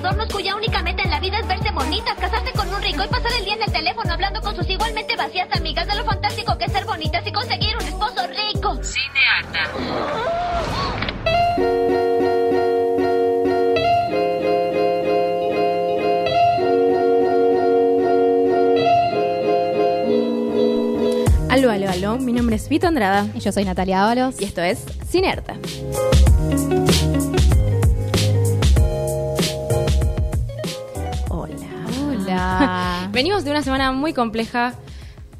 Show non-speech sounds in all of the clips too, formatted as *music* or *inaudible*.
Adornos cuya única meta en la vida es verse bonitas, casarse con un rico y pasar el día en el teléfono hablando con sus igualmente vacías amigas de lo fantástico que es ser bonitas y conseguir un esposo rico. Cinearta. Aló, aló, aló. Mi nombre es Vito Andrada Y yo soy Natalia Ábalos. y esto es Cinearta. Venimos de una semana muy compleja,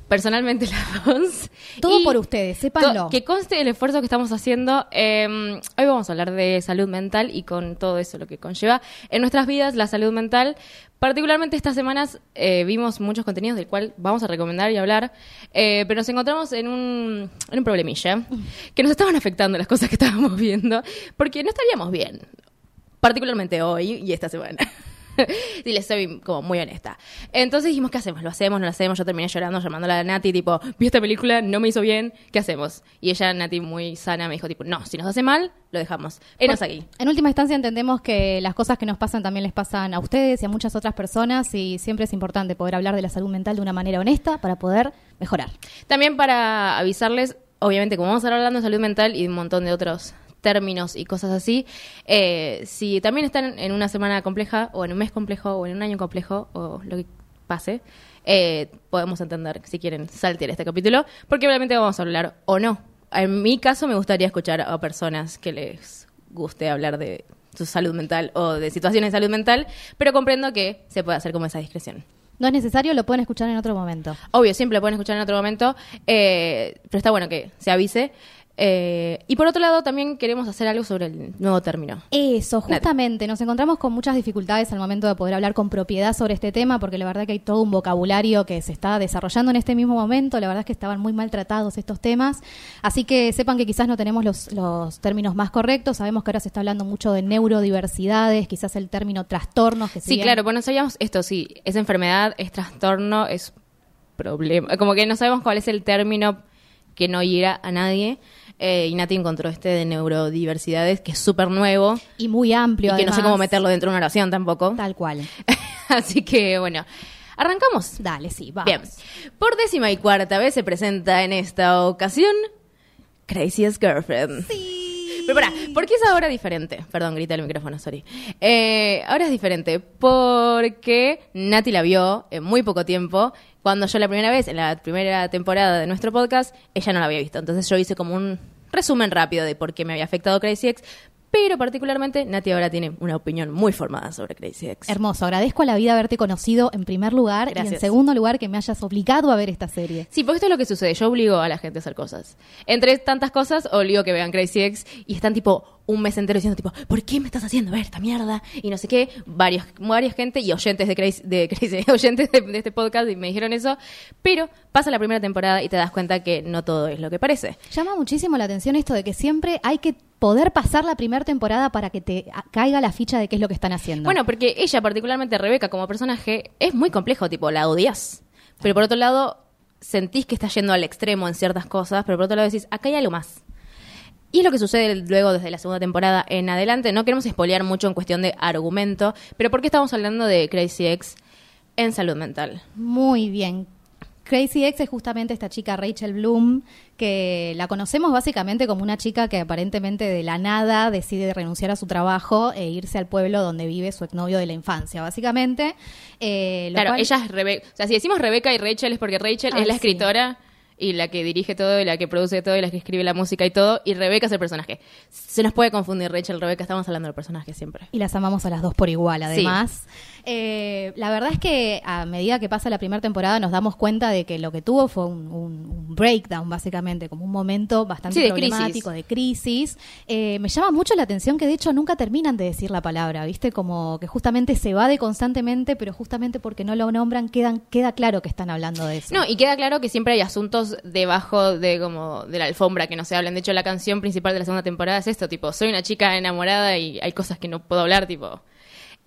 personalmente *laughs* las dos. Todo Y por ustedes, sépanlo. Que conste el esfuerzo que estamos haciendo. Eh, hoy vamos a hablar de salud mental y con todo eso lo que conlleva en nuestras vidas la salud mental. Particularmente estas semanas eh, vimos muchos contenidos del cual vamos a recomendar y hablar, eh, pero nos encontramos en un, en un problemilla *laughs* que nos estaban afectando las cosas que estábamos viendo porque no estaríamos bien, particularmente hoy y esta semana. *laughs* y les soy como muy honesta. Entonces dijimos, ¿qué hacemos? ¿Lo hacemos? ¿No lo hacemos? Yo terminé llorando, llamándola a Nati, tipo, vi esta película, no me hizo bien, ¿qué hacemos? Y ella, Nati, muy sana, me dijo, tipo, no, si nos hace mal, lo dejamos. Enos aquí. En última instancia entendemos que las cosas que nos pasan también les pasan a ustedes y a muchas otras personas y siempre es importante poder hablar de la salud mental de una manera honesta para poder mejorar. También para avisarles, obviamente, como vamos a estar hablando de salud mental y de un montón de otros términos y cosas así, eh, si también están en una semana compleja o en un mes complejo o en un año complejo o lo que pase, eh, podemos entender si quieren saltear este capítulo, porque obviamente vamos a hablar o no. En mi caso me gustaría escuchar a personas que les guste hablar de su salud mental o de situaciones de salud mental, pero comprendo que se puede hacer como esa discreción. No es necesario, lo pueden escuchar en otro momento. Obvio, siempre lo pueden escuchar en otro momento, eh, pero está bueno que se avise. Eh, y por otro lado, también queremos hacer algo sobre el nuevo término. Eso, justamente, nos encontramos con muchas dificultades al momento de poder hablar con propiedad sobre este tema, porque la verdad que hay todo un vocabulario que se está desarrollando en este mismo momento, la verdad es que estaban muy maltratados estos temas, así que sepan que quizás no tenemos los, los términos más correctos, sabemos que ahora se está hablando mucho de neurodiversidades, quizás el término trastornos, que Sí, claro, pues no sabíamos esto, sí, es enfermedad, es trastorno, es problema. Como que no sabemos cuál es el término que no hiera a nadie. Eh, y Nati encontró este de neurodiversidades, que es súper nuevo y muy amplio. y que no sé cómo meterlo dentro de una oración tampoco. Tal cual. *laughs* Así que, bueno, arrancamos. Dale, sí, vamos. Bien. Por décima y cuarta vez se presenta en esta ocasión Craziest Girlfriend. Sí. Pero pará, ¿por qué es ahora diferente? Perdón, grita el micrófono, sorry. Eh, ahora es diferente porque Nati la vio en muy poco tiempo. Cuando yo la primera vez, en la primera temporada de nuestro podcast, ella no la había visto. Entonces yo hice como un resumen rápido de por qué me había afectado Crazy Ex. Pero particularmente, Nati ahora tiene una opinión muy formada sobre Crazy Ex. Hermoso, agradezco a la vida haberte conocido en primer lugar y en segundo lugar que me hayas obligado a ver esta serie. Sí, porque esto es lo que sucede. Yo obligo a la gente a hacer cosas. Entre tantas cosas, obligo que vean Crazy Ex y están tipo un mes entero diciendo tipo, ¿por qué me estás haciendo ver esta mierda? Y no sé qué. Varios, varias gente y oyentes de Crazy, de Crazy *laughs* oyentes de, de este podcast y me dijeron eso. Pero pasa la primera temporada y te das cuenta que no todo es lo que parece. Llama muchísimo la atención esto de que siempre hay que poder pasar la primera temporada para que te caiga la ficha de qué es lo que están haciendo. Bueno, porque ella, particularmente Rebeca, como personaje, es muy complejo, tipo, la odias. Pero por otro lado, sentís que está yendo al extremo en ciertas cosas, pero por otro lado decís, acá hay algo más. Y es lo que sucede luego desde la segunda temporada en adelante. No queremos espolear mucho en cuestión de argumento, pero ¿por qué estamos hablando de Crazy Ex en salud mental? Muy bien. Crazy Ex es justamente esta chica Rachel Bloom, que la conocemos básicamente como una chica que aparentemente de la nada decide renunciar a su trabajo e irse al pueblo donde vive su exnovio de la infancia, básicamente. Eh, lo Claro, cual- ella es Rebeca. O sea, si decimos Rebeca y Rachel es porque Rachel es la sí. escritora y la que dirige todo y la que produce todo y la que escribe la música y todo, y Rebeca es el personaje. Se nos puede confundir Rachel, Rebeca, estamos hablando del personaje siempre. Y las amamos a las dos por igual, además. Eh, la verdad es que a medida que pasa la primera temporada nos damos cuenta de que lo que tuvo fue un, un- un breakdown, básicamente, como un momento bastante Sí, de problemático, de crisis. Eh, me llama mucho la atención que de hecho nunca terminan de decir la palabra, ¿viste? Como que justamente se va de constantemente, pero justamente porque no lo nombran, quedan, queda claro que están hablando de eso. No, y queda claro que siempre hay asuntos debajo de como de la alfombra que no se hablan. De hecho, la canción principal de la segunda temporada es esto, tipo, soy una chica enamorada y hay cosas que no puedo hablar, tipo.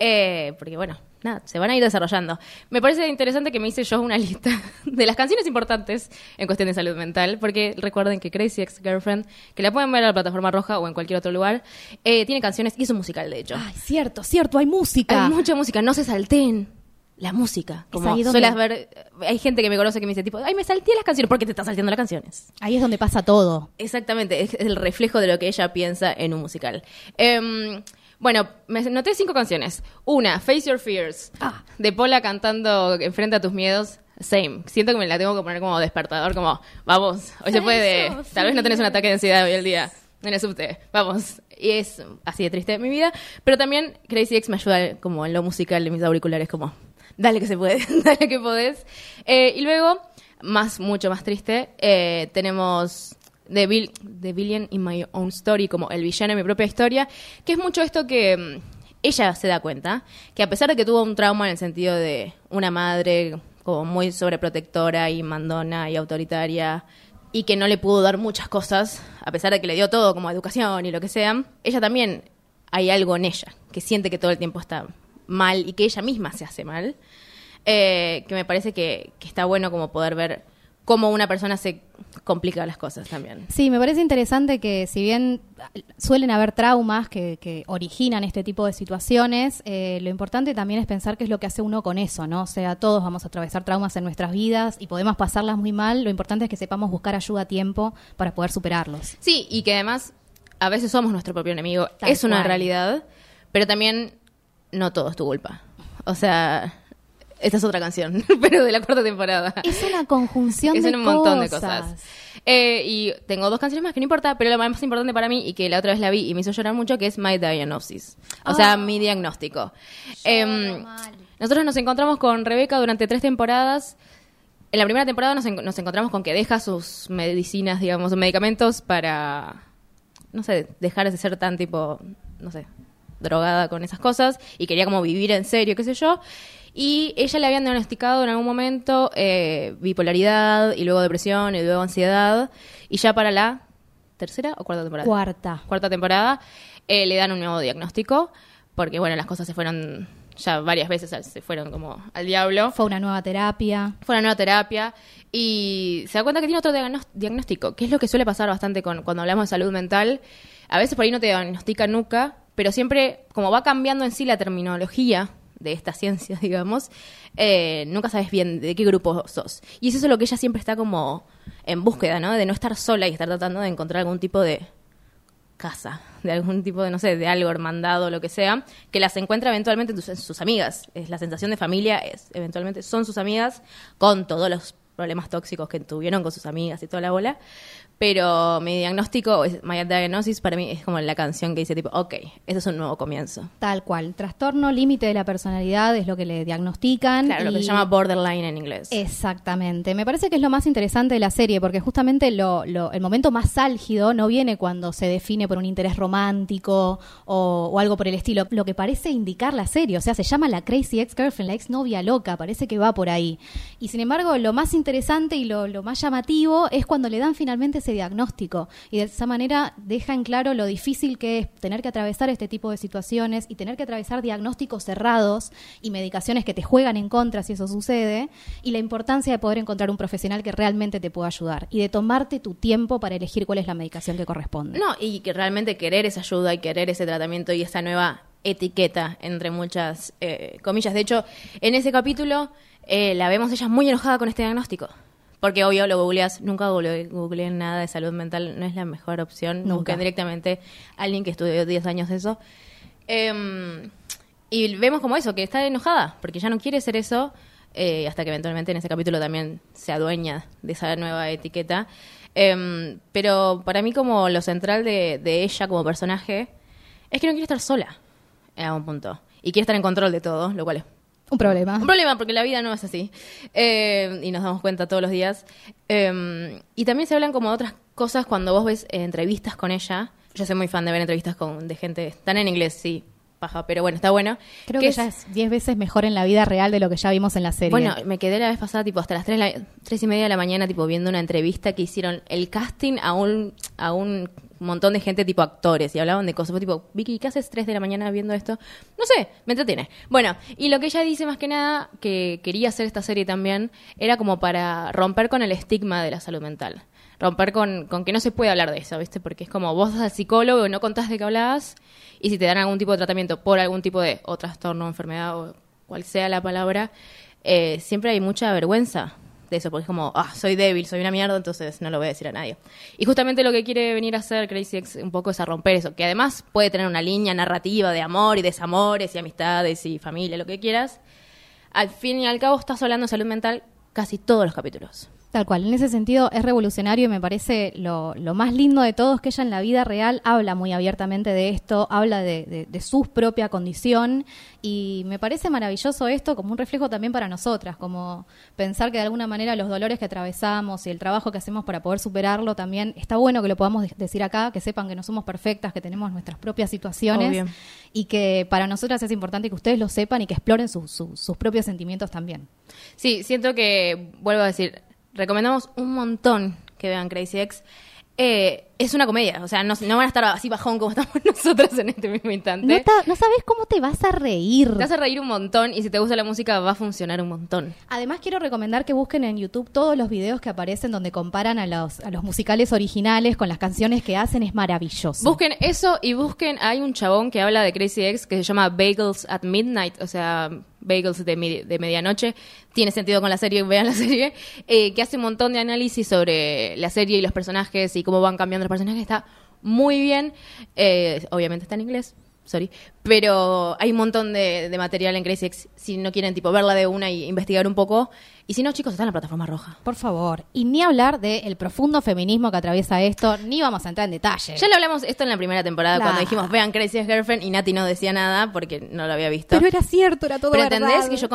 Eh, porque bueno, nada, se van a ir desarrollando. Me parece interesante que me hice yo una *laughs* lista de las canciones importantes en cuestión de salud mental, porque recuerden que Crazy Ex Girlfriend, que la pueden ver en la plataforma roja o en cualquier otro lugar, eh, tiene canciones y es un musical, de hecho. Ay, cierto, cierto, hay música. Hay mucha música, no se salteen la música. Como ahí donde- sueles ver, hay gente que me conoce que me dice tipo, ay, me salté las canciones, porque te estás salteando las canciones. Ahí es donde pasa todo. Exactamente, es el reflejo de lo que ella piensa en un musical. Em, bueno, me noté cinco canciones. Una, Face Your Fears, Ah. de Paula cantando Enfrenta tus miedos. Same. Siento que me la tengo que poner como despertador, como, vamos, hoy se puede. Tal vez no tenés un ataque de ansiedad hoy el día. En el subte, vamos. Y es así de triste mi vida. Pero también Crazy Ex me ayuda como en lo musical de mis auriculares, como, dale que se puede, *laughs* dale que podés. Eh, y luego, más, mucho más triste, eh, tenemos The, Vil- The Villain in My Own Story, como el villano en mi propia historia, que es mucho esto que mm, ella se da cuenta, que a pesar de que tuvo un trauma en el sentido de una madre como muy sobreprotectora y mandona y autoritaria, y que no le pudo dar muchas cosas, a pesar de que le dio todo como educación y lo que sea, ella también hay algo en ella, que siente que todo el tiempo está mal y que ella misma se hace mal, eh, que me parece que, que está bueno como poder ver cómo una persona se complica las cosas también. Sí, me parece interesante que si bien suelen haber traumas que, que originan este tipo de situaciones, eh, lo importante también es pensar qué es lo que hace uno con eso, ¿no? O sea, todos vamos a atravesar traumas en nuestras vidas y podemos pasarlas muy mal, lo importante es que sepamos buscar ayuda a tiempo para poder superarlos. Sí, y que además a veces somos nuestro propio enemigo. Tal es una cual. realidad, pero también no todo es tu culpa. O sea, esta es otra canción, *laughs* pero de la cuarta temporada. Es una conjunción Es de un montón de cosas. Eh, y tengo dos canciones más que no importa, pero la más importante para mí y que la otra vez la vi y me hizo llorar mucho, que es My Diagnosis. O sea, mi diagnóstico. Em, nosotros nos encontramos con Rebeca durante tres temporadas. En la primera temporada nos, en- nos encontramos con que deja sus medicinas, digamos, sus medicamentos para, no sé, dejar de ser tan tipo, no sé, drogada con esas cosas y quería como vivir en serio, qué sé yo. Y ella le habían diagnosticado en algún momento eh, bipolaridad y luego depresión y luego ansiedad. Y ya para la tercera o cuarta temporada Cuarta. cuarta temporada, eh, le dan un nuevo diagnóstico, porque bueno, las cosas se fueron, ya varias veces se fueron como al diablo. Fue una nueva terapia. Fue una nueva terapia y se da cuenta que tiene otro diagnóstico, que es lo que suele pasar bastante con, cuando hablamos de salud mental. A veces por ahí no te diagnostican nunca, pero siempre, como va cambiando en sí la terminología de esta ciencia, *laughs* digamos, eh, nunca sabes bien de qué grupo sos. Y es eso lo que ella siempre está como en búsqueda, ¿no? De no estar sola y estar tratando de encontrar algún tipo de casa, de algún tipo de, no sé, de algo hermandado lo que sea, que las encuentra eventualmente en sus amigas. Es la sensación de familia, es eventualmente son sus amigas con todos los problemas tóxicos que tuvieron con sus amigas y toda la bola. Pero mi diagnóstico, es- My Diagnosis, para mí es como la canción que dice tipo, ok, este es un nuevo comienzo. Tal cual. Trastorno límite de la personalidad es lo que le diagnostican. Claro, lo que se llama borderline en inglés. Exactamente. Me parece que es lo más interesante de la serie, porque justamente lo, lo- el momento más álgido no viene cuando se define por un interés romántico o, o algo por el estilo. Lo que parece indicar la serie, o sea, se llama la Crazy Ex-Girlfriend, la ex-novia loca, parece que va por ahí. Y sin embargo, lo más interesante y lo, lo más llamativo es cuando le dan finalmente ese diagnóstico. Y de esa manera deja en claro lo difícil que es tener que atravesar este tipo de situaciones y tener que atravesar diagnósticos cerrados y medicaciones que te juegan en contra si eso sucede, y la importancia de poder encontrar un profesional que realmente te pueda ayudar y de tomarte tu tiempo para elegir cuál es la medicación que corresponde. No, y que realmente querer esa ayuda y querer ese tratamiento y esa nueva etiqueta, entre muchas eh, comillas. De hecho, en ese capítulo eh, la vemos ella muy enojada con este diagnóstico. Porque obvio lo googleas, nunca googleé, googleé nada de salud mental, no es la mejor opción. Nunca. Busquen directamente a alguien que estudió 10 años de eso. Em, y vemos como eso, que está enojada, porque ya no quiere ser eso, eh, hasta que eventualmente en ese capítulo también se adueña de esa nueva etiqueta. Em, pero para mí como lo central de, de ella como personaje es que no quiere estar sola en algún punto. Y quiere estar en control de todo, lo cual es Un problema. Un problema, porque la vida no es así. Eh, y nos damos cuenta todos los días. Eh, y también se hablan como de otras cosas cuando vos ves eh, entrevistas con ella. Yo soy muy fan de ver entrevistas con, de gente. Están en inglés, sí, paja, pero bueno, está bueno. Creo que, es- ya es 10 veces mejor en la vida real de lo que ya vimos en la serie. Bueno, me quedé la vez pasada, tipo, hasta las 3, la, tres y media de la mañana, tipo, viendo una entrevista que hicieron el casting a un, a un montón de gente, tipo, actores, y hablaban de cosas. Tipo, Vicky, ¿qué haces 3 de la mañana viendo esto? No sé, me entretiene. Bueno, y lo que ella dice más que nada, que quería hacer esta serie también, era como para romper con el estigma de la salud mental. Romper con, con que no se puede hablar de eso, ¿viste? Porque es como vos vas al psicólogo no contás de qué hablás, y si te dan algún tipo de tratamiento por algún tipo de o trastorno, enfermedad o cual sea la palabra, eh, siempre hay mucha vergüenza eso, porque es como, ah, soy débil, soy una mierda, entonces no lo voy a decir a nadie. Y justamente lo que quiere venir a hacer Crazy Ex un poco es a romper eso, que además puede tener una línea narrativa de amor y desamores y amistades y familia, lo que quieras. Al fin y al cabo estás hablando de salud mental casi todos los capítulos. Tal cual, en ese sentido es revolucionario y me parece lo, lo más lindo de todo es que ella en la vida real habla muy abiertamente de esto, habla de, de- de su propia condición y me parece maravilloso esto como un reflejo también para nosotras, como pensar que de alguna manera los dolores que atravesamos y el trabajo que hacemos para poder superarlo también está bueno que lo podamos de- decir acá, que sepan que no somos perfectas, que tenemos nuestras propias situaciones Obvio. y que para nosotras es importante que ustedes lo sepan y que exploren su- su- sus propios sentimientos también. Sí, siento que, vuelvo a decir, recomendamos un montón que vean Crazy Ex. Eh, es una comedia, o sea, no, no van a estar así bajón como *laughs* estamos nosotras en este mismo instante. No, ta- no sabes cómo te vas a reír. Te hace reír un montón y si te gusta la música va a funcionar un montón. Además quiero recomendar que busquen en YouTube todos los videos que aparecen donde comparan a los, a los musicales originales con las canciones que hacen, es maravilloso. Busquen eso y busquen, hay un chabón que habla de Crazy Ex que se llama Bagels at Midnight, o sea, bagels de, de medianoche. Tiene sentido con la serie, vean la *laughs* serie, eh, que hace un montón de análisis sobre la serie y los personajes y cómo van cambiando los personajes. Está muy bien. Eh, obviamente está en inglés, sorry. Pero hay un montón de, de material en Crazy Ex si no quieren tipo verla de una y investigar un poco. Y si no, chicos, está en la plataforma roja. Por favor. Y ni hablar del profundo feminismo que atraviesa esto, ni vamos a entrar en detalle. Ya lo hablamos esto en la primera temporada cuando dijimos vean Crazy Ex Girlfriend y Nati no decía nada porque no lo había visto. Pero era cierto, era todo Pero verdad. entendés que yo,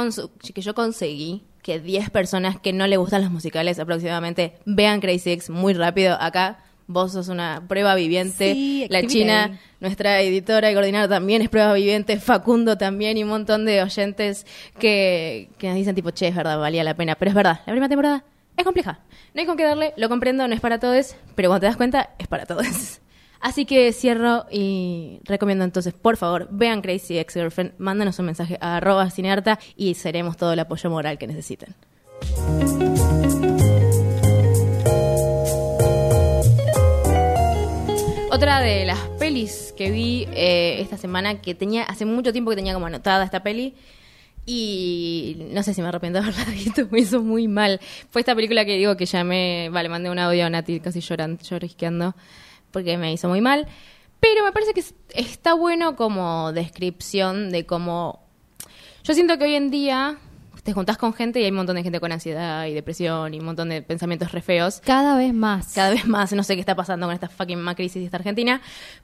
que yo conseguí que 10 personas que no le gustan los musicales aproximadamente vean Crazy Ex muy rápido. Acá vos sos una prueba viviente. Sí, la China, nuestra editora y coordinadora también es prueba viviente. Facundo también y un montón de oyentes que, que nos dicen tipo, che, es verdad, valía la pena. Pero es verdad, la primera temporada es compleja. No hay con qué darle, lo comprendo, no es para todos, pero cuando te das cuenta, es para todos. *laughs* Así que cierro y recomiendo entonces, por favor, vean Crazy Ex Girlfriend, mándanos un mensaje a arroba cinearta y seremos todo el apoyo moral que necesiten. Otra de las pelis que vi eh, esta semana, que tenía hace mucho tiempo que tenía como anotada esta peli, y no sé si me arrepiento de haberla *laughs* visto, me hizo muy mal. Fue esta película que digo que llamé, vale, mandé un audio a Nati casi llorando, llorisqueando, porque me hizo muy mal. Pero me parece que es- está bueno como descripción de cómo... Yo siento que hoy en día te juntás con gente y hay un montón de gente con ansiedad y depresión y un montón de pensamientos re feos Cada vez más. cada vez más, no sé qué está pasando con esta fucking crisis de esta Argentina,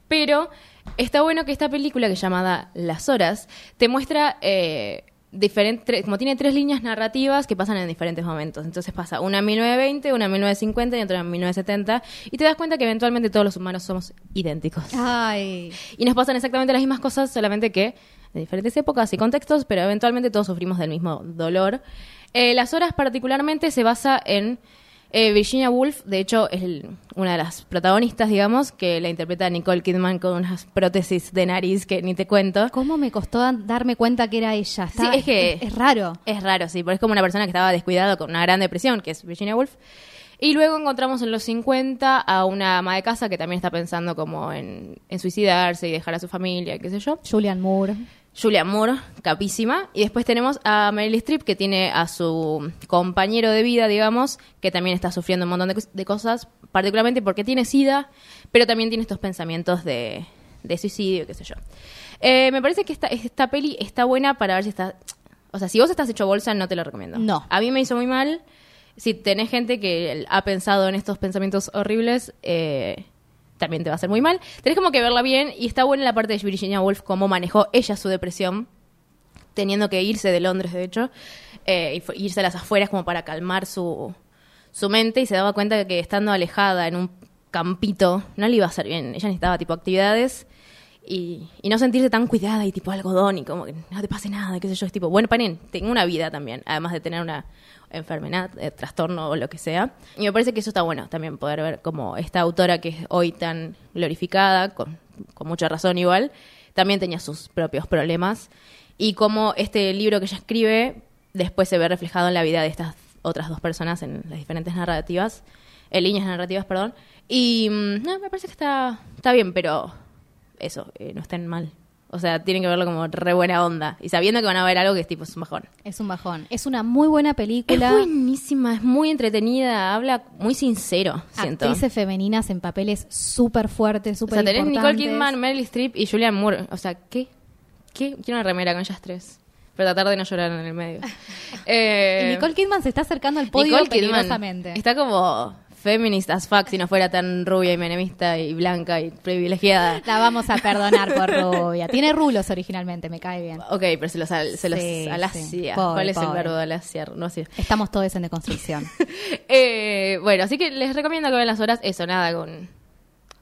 pero está bueno que esta película que es llamada Las Horas te muestra eh, diferentes, como tiene tres líneas narrativas que pasan en diferentes momentos. Entonces pasa una en 1920, una en 1950 y otra en 1970 y te das cuenta que eventualmente todos los humanos somos idénticos. Ay. Y nos pasan exactamente las mismas cosas, solamente que de diferentes épocas y contextos, pero eventualmente todos sufrimos del mismo dolor. Eh, las horas particularmente se basa en eh, Virginia Woolf, de hecho es el- una de las protagonistas, digamos, que la interpreta Nicole Kidman con unas prótesis de nariz que ni te cuento. ¿Cómo me costó darme cuenta que era ella? Está- Sí, es que- es, es raro. Es raro, sí, porque es como una persona que estaba descuidada con una gran depresión, que es Virginia Woolf. Y luego encontramos en los 50 a una ama de casa que también está pensando como en, en suicidarse y dejar a su familia, qué sé yo. Julian Moore. Julia Moore, capísima. Y después tenemos a Meryl Streep, que tiene a su compañero de vida, digamos, que también está sufriendo un montón de, de cosas, particularmente porque tiene SIDA, pero también tiene estos pensamientos de, de suicidio, qué sé yo. Eh, me parece que esta, esta peli está buena para ver si está... O sea, si vos estás hecho bolsa, no te lo recomiendo. No. A mí me hizo muy mal. Si tenés gente que ha pensado en estos pensamientos horribles, eh, también te va a hacer muy mal. Tenés como que verla bien y está buena la parte de Virginia Woolf, cómo manejó ella su depresión. teniendo que irse de Londres, de hecho, eh, irse a las afueras como para calmar su, su mente y se daba cuenta de que estando alejada en un campito no le iba a hacer bien. Ella necesitaba tipo actividades y, y no sentirse tan cuidada y tipo algodón y como que no te pase nada, qué sé yo. Es tipo, bueno, paren, tengo una vida también, además de tener una enfermedad, eh, trastorno o lo que sea. Y me parece que eso está bueno también poder ver como esta autora que es hoy tan glorificada, con, mucha razón igual, también tenía sus propios problemas y cómo este libro que ella escribe después se ve reflejado en la vida de estas otras dos personas en las diferentes narrativas, en líneas narrativas, perdón. Y mm, no, me parece que está, está bien, pero eso, eh, no estén mal. O sea, tienen que verlo como re buena onda. Y sabiendo que van a ver algo que es tipo, es un bajón. Es un bajón. Es una muy buena película. Es buenísima, es muy entretenida, habla muy sincero, siento. Actrices femeninas en papeles súper fuertes, o súper sea, tenés Nicole. Kidman, Meryl Streep y Julianne Moore. O sea, ¿qué? ¿Qué? Quiero una remera con ellas tres. Pero tratar de no llorar en el medio. *laughs* Eh, Y Nicole Kidman se está acercando al podio Nicole Kidman peligrosamente. Está como feminist as fuck si no fuera tan rubia y menemista y blanca y privilegiada. *laughs* La vamos a perdonar por rubia. Tiene rulos originalmente, me cae bien. Ok, pero se los, al- se los Sí, alacia. sí. Pobre, ¿Cuál es el verbo de alaciar? No sé. Estamos todos en deconstrucción. *laughs* Eh, bueno, así que les recomiendo que vean las horas. Eso, nada, con,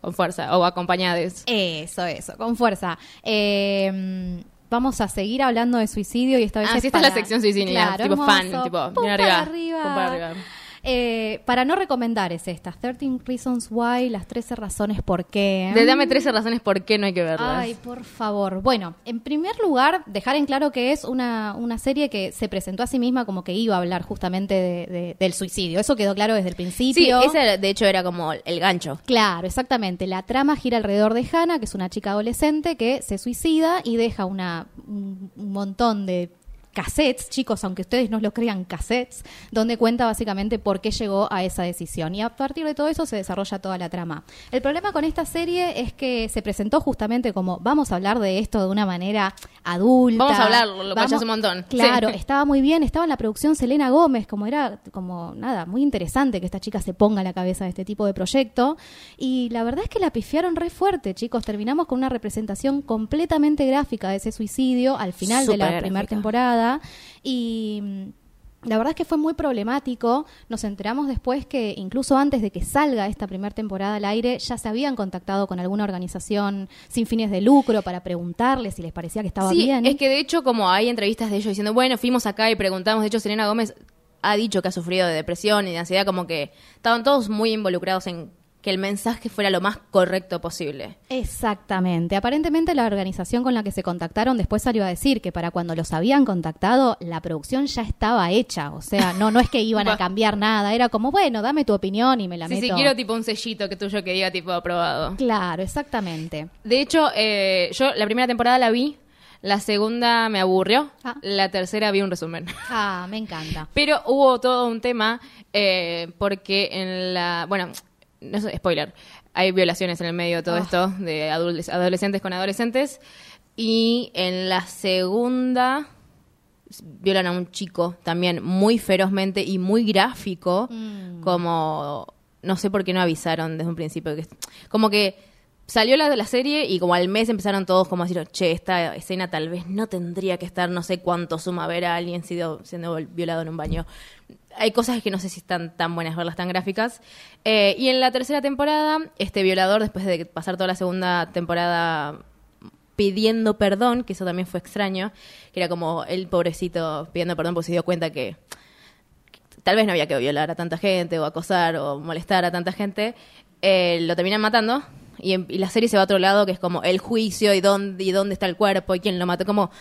con fuerza o acompañadas. Eso, eso, con fuerza. Eh, vamos a seguir hablando de suicidio y esta vez Ah, es sí, esta es la sección suicidia, tipo hermoso. fan, tipo, Pum para arriba, pum para arriba. Eh, para no recomendar es esta, 13 Reasons Why, las 13 razones por qué. De- Dame 13 razones por qué no hay que verlas. Ay, por favor. Bueno, en primer lugar, dejar en claro que es una, una serie que se presentó a sí misma como que iba a hablar justamente de- de- del suicidio. Eso quedó claro desde el sí, principio. ese de hecho era como el gancho. Claro, exactamente. La trama gira alrededor de Hannah, que es una chica adolescente que se suicida y deja una, un, un montón de cassettes, chicos, aunque ustedes no lo crean, cassettes, donde cuenta básicamente por qué llegó a esa decisión. Y a partir de todo eso se desarrolla toda la trama. El problema con esta serie es que se presentó justamente como vamos a hablar de esto de una manera adulta. Vamos a hablarlo, lo Vamos- un montón. Claro, Sí. *laughs* estaba muy bien, estaba en la producción Selena Gómez, como era, como nada, muy interesante que esta chica se ponga a la cabeza de este tipo de proyecto. Y la verdad es que la pifiaron re fuerte, chicos. Terminamos con una representación completamente gráfica de ese suicidio al final de la primera gráfica. Y. mm, La verdad es que fue muy problemático. Nos enteramos después que incluso antes de que salga esta primera temporada al aire, ya se habían contactado con alguna organización sin fines de lucro para preguntarles si les parecía que estaba sí, bien. es que de hecho como hay entrevistas de ellos diciendo, bueno, fuimos acá y preguntamos, de hecho Selena Gómez ha dicho que ha sufrido de depresión y de ansiedad, como que estaban todos muy involucrados en que el mensaje fuera lo más correcto posible. Exactamente. Aparentemente la organización con la que se contactaron después salió a decir que para cuando los habían contactado la producción ya estaba hecha. O sea, no, no es que iban a *laughs* cambiar nada. Era como, bueno, dame tu opinión y me la Sí, meto. sí, quiero tipo un sellito que tuyo que diga tipo aprobado. Claro, exactamente. De hecho, eh, yo la primera temporada la vi, la segunda me aburrió, Ah. la tercera vi un resumen. Ah, me encanta. Pero hubo todo un tema eh, porque en la... Bueno, no sé, spoiler. Hay violaciones en el medio de todo Ah. esto, de adolescentes con adolescentes. Y en la segunda violan a un chico también muy ferozmente y muy gráfico, Mm. como no sé por qué no avisaron desde un principio que como que salió la la serie y como al mes empezaron todos como a decir, che, esta escena tal vez no tendría que estar, no sé cuánto suma ver a alguien sido, siendo violado en un baño. Hay cosas que no sé si están tan buenas verlas tan gráficas. Eh, y en la tercera temporada, este violador, después de pasar toda la segunda temporada pidiendo perdón, que eso también fue extraño, que era como el pobrecito pidiendo perdón porque se dio cuenta que tal vez no había que violar a tanta gente o acosar o molestar a tanta gente, eh, lo terminan matando y, en- y la serie se va a otro lado que es como el juicio y dónde, y dónde está el cuerpo y quién lo mató, como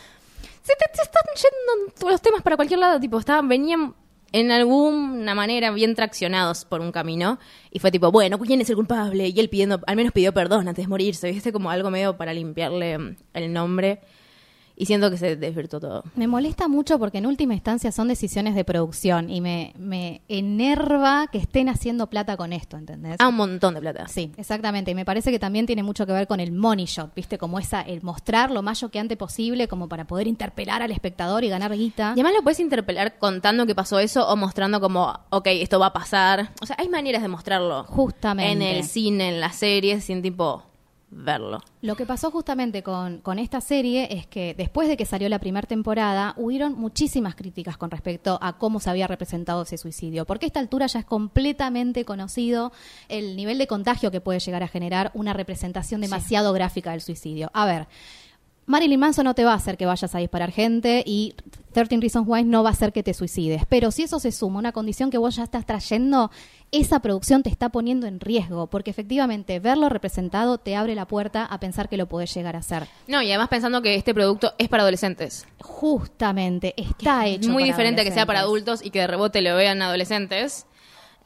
se están yendo los temas para cualquier lado, tipo, estaban, venían en alguna manera bien traccionados por un camino y fue tipo, bueno, ¿quién es el culpable? Y él pidiendo, al menos pidió perdón antes de morirse, ¿viste? Como algo medio para limpiarle el nombre y siento que se desvirtuó todo. Me molesta mucho porque en última instancia son decisiones de producción y me, me enerva que estén haciendo plata con esto, ¿entendés? Ah, un montón de plata. Sí, exactamente. Y me parece que también tiene mucho que ver con el money shot, ¿viste? Como esa, el mostrar lo más choqueante posible como para poder interpelar al espectador y ganar guita. Y además lo puedes interpelar contando que pasó eso o mostrando como, ok, esto va a pasar. O sea, hay maneras de mostrarlo. Justamente. En el cine, en las series, sin tipo, verlo. Lo que pasó justamente con, con esta serie es que después de que salió la primera temporada, hubieron muchísimas críticas con respecto a cómo se había representado ese suicidio, porque a esta altura ya es completamente conocido el nivel de contagio que puede llegar a generar una representación demasiado gráfica del suicidio. A ver, Marilyn Manson no te va a hacer que vayas a disparar gente y 13 Reasons Why no va a hacer que te suicides. Pero si eso se suma a una condición que vos ya estás trayendo, esa producción te está poniendo en riesgo, porque efectivamente verlo representado te abre la puerta a pensar que lo podés llegar a hacer. No, y además pensando que este producto es para adolescentes. Justamente, está hecho. Muy para diferente a que sea para adultos y que de rebote lo vean adolescentes.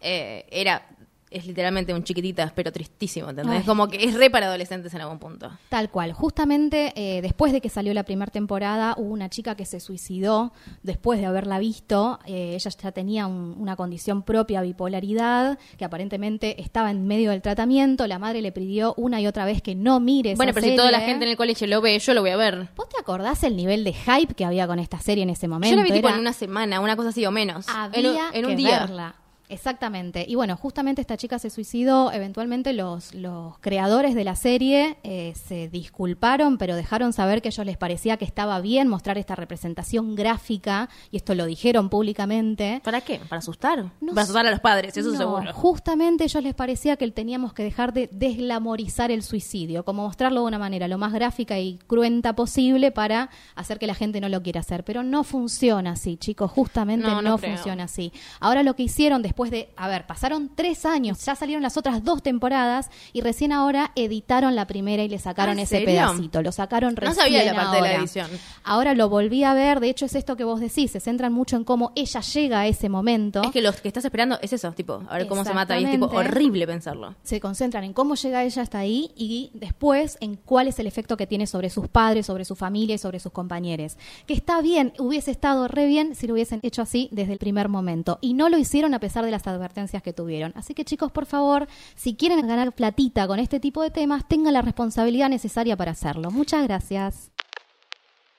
Eh, era, es literalmente un chiquititas, pero tristísimo, ¿entendés? Ay. Como que es re para adolescentes en algún punto. Tal cual. Justamente eh, después de que salió la primera temporada, hubo una chica que se suicidó después de haberla visto. Eh, ella ya tenía un- una condición propia, bipolaridad, que aparentemente estaba en medio del tratamiento. La madre le pidió una y otra vez que no mire esa Bueno, pero si toda la gente en el colegio lo ve, yo lo voy a ver. ¿Vos te acordás el nivel de hype que había con esta serie en ese momento? yo la vi tipo Era- en una semana, una cosa así o menos. había en un que día. verla. Exactamente. Y bueno, justamente esta chica se suicidó. Eventualmente los, los creadores de la serie eh, se disculparon, pero dejaron saber que a ellos les parecía que estaba bien mostrar esta representación gráfica, y esto lo dijeron públicamente. ¿Para qué? ¿Para asustar? No para asustar a los padres, eso No, seguro. Justamente a ellos les parecía que teníamos que dejar de desglamorizar el suicidio, como mostrarlo de una manera lo más gráfica y cruenta posible para hacer que la gente no lo quiera hacer. Pero no funciona así, chicos, justamente No, no, funciona así. Ahora lo que hicieron después de, a ver, pasaron tres años, ya salieron las otras dos temporadas y recién ahora editaron la primera y le sacaron ¿Ah, en ese serio? pedacito, lo sacaron No recién sabía la parte de la ahora. edición. Ahora lo volví a ver, de hecho es esto que vos decís, se centran mucho en cómo ella llega a ese momento. Es que lo que estás esperando es eso, tipo, a ver cómo se mata. Y es tipo horrible pensarlo. se concentran en cómo llega ella hasta ahí y después en cuál es el efecto que tiene sobre sus padres, sobre su familia y sobre sus compañeros. Que está bien, hubiese estado re bien si lo hubiesen hecho así desde el primer momento. Y no lo hicieron a pesar de las advertencias que tuvieron. Así que chicos, por favor, si quieren ganar platita con este tipo de temas, tengan la responsabilidad necesaria para hacerlo. Muchas gracias.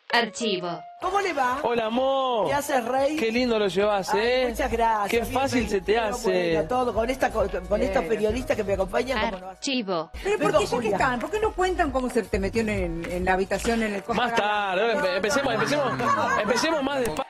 Archivo. ¿Cómo le va? Hola, amor. ¿Qué haces, Rey? Qué lindo lo llevas, Ay, ¿eh? muchas gracias. Qué fácil Bien, se te hace. todo con esta con, con estos periodistas que me acompañan. Archivo. Pero ¿por qué ya que Julia. están? ¿Por qué no cuentan cómo se te metió en, en la habitación en el Más tarde, empe- empecemos, empecemos, empecemos más despacio.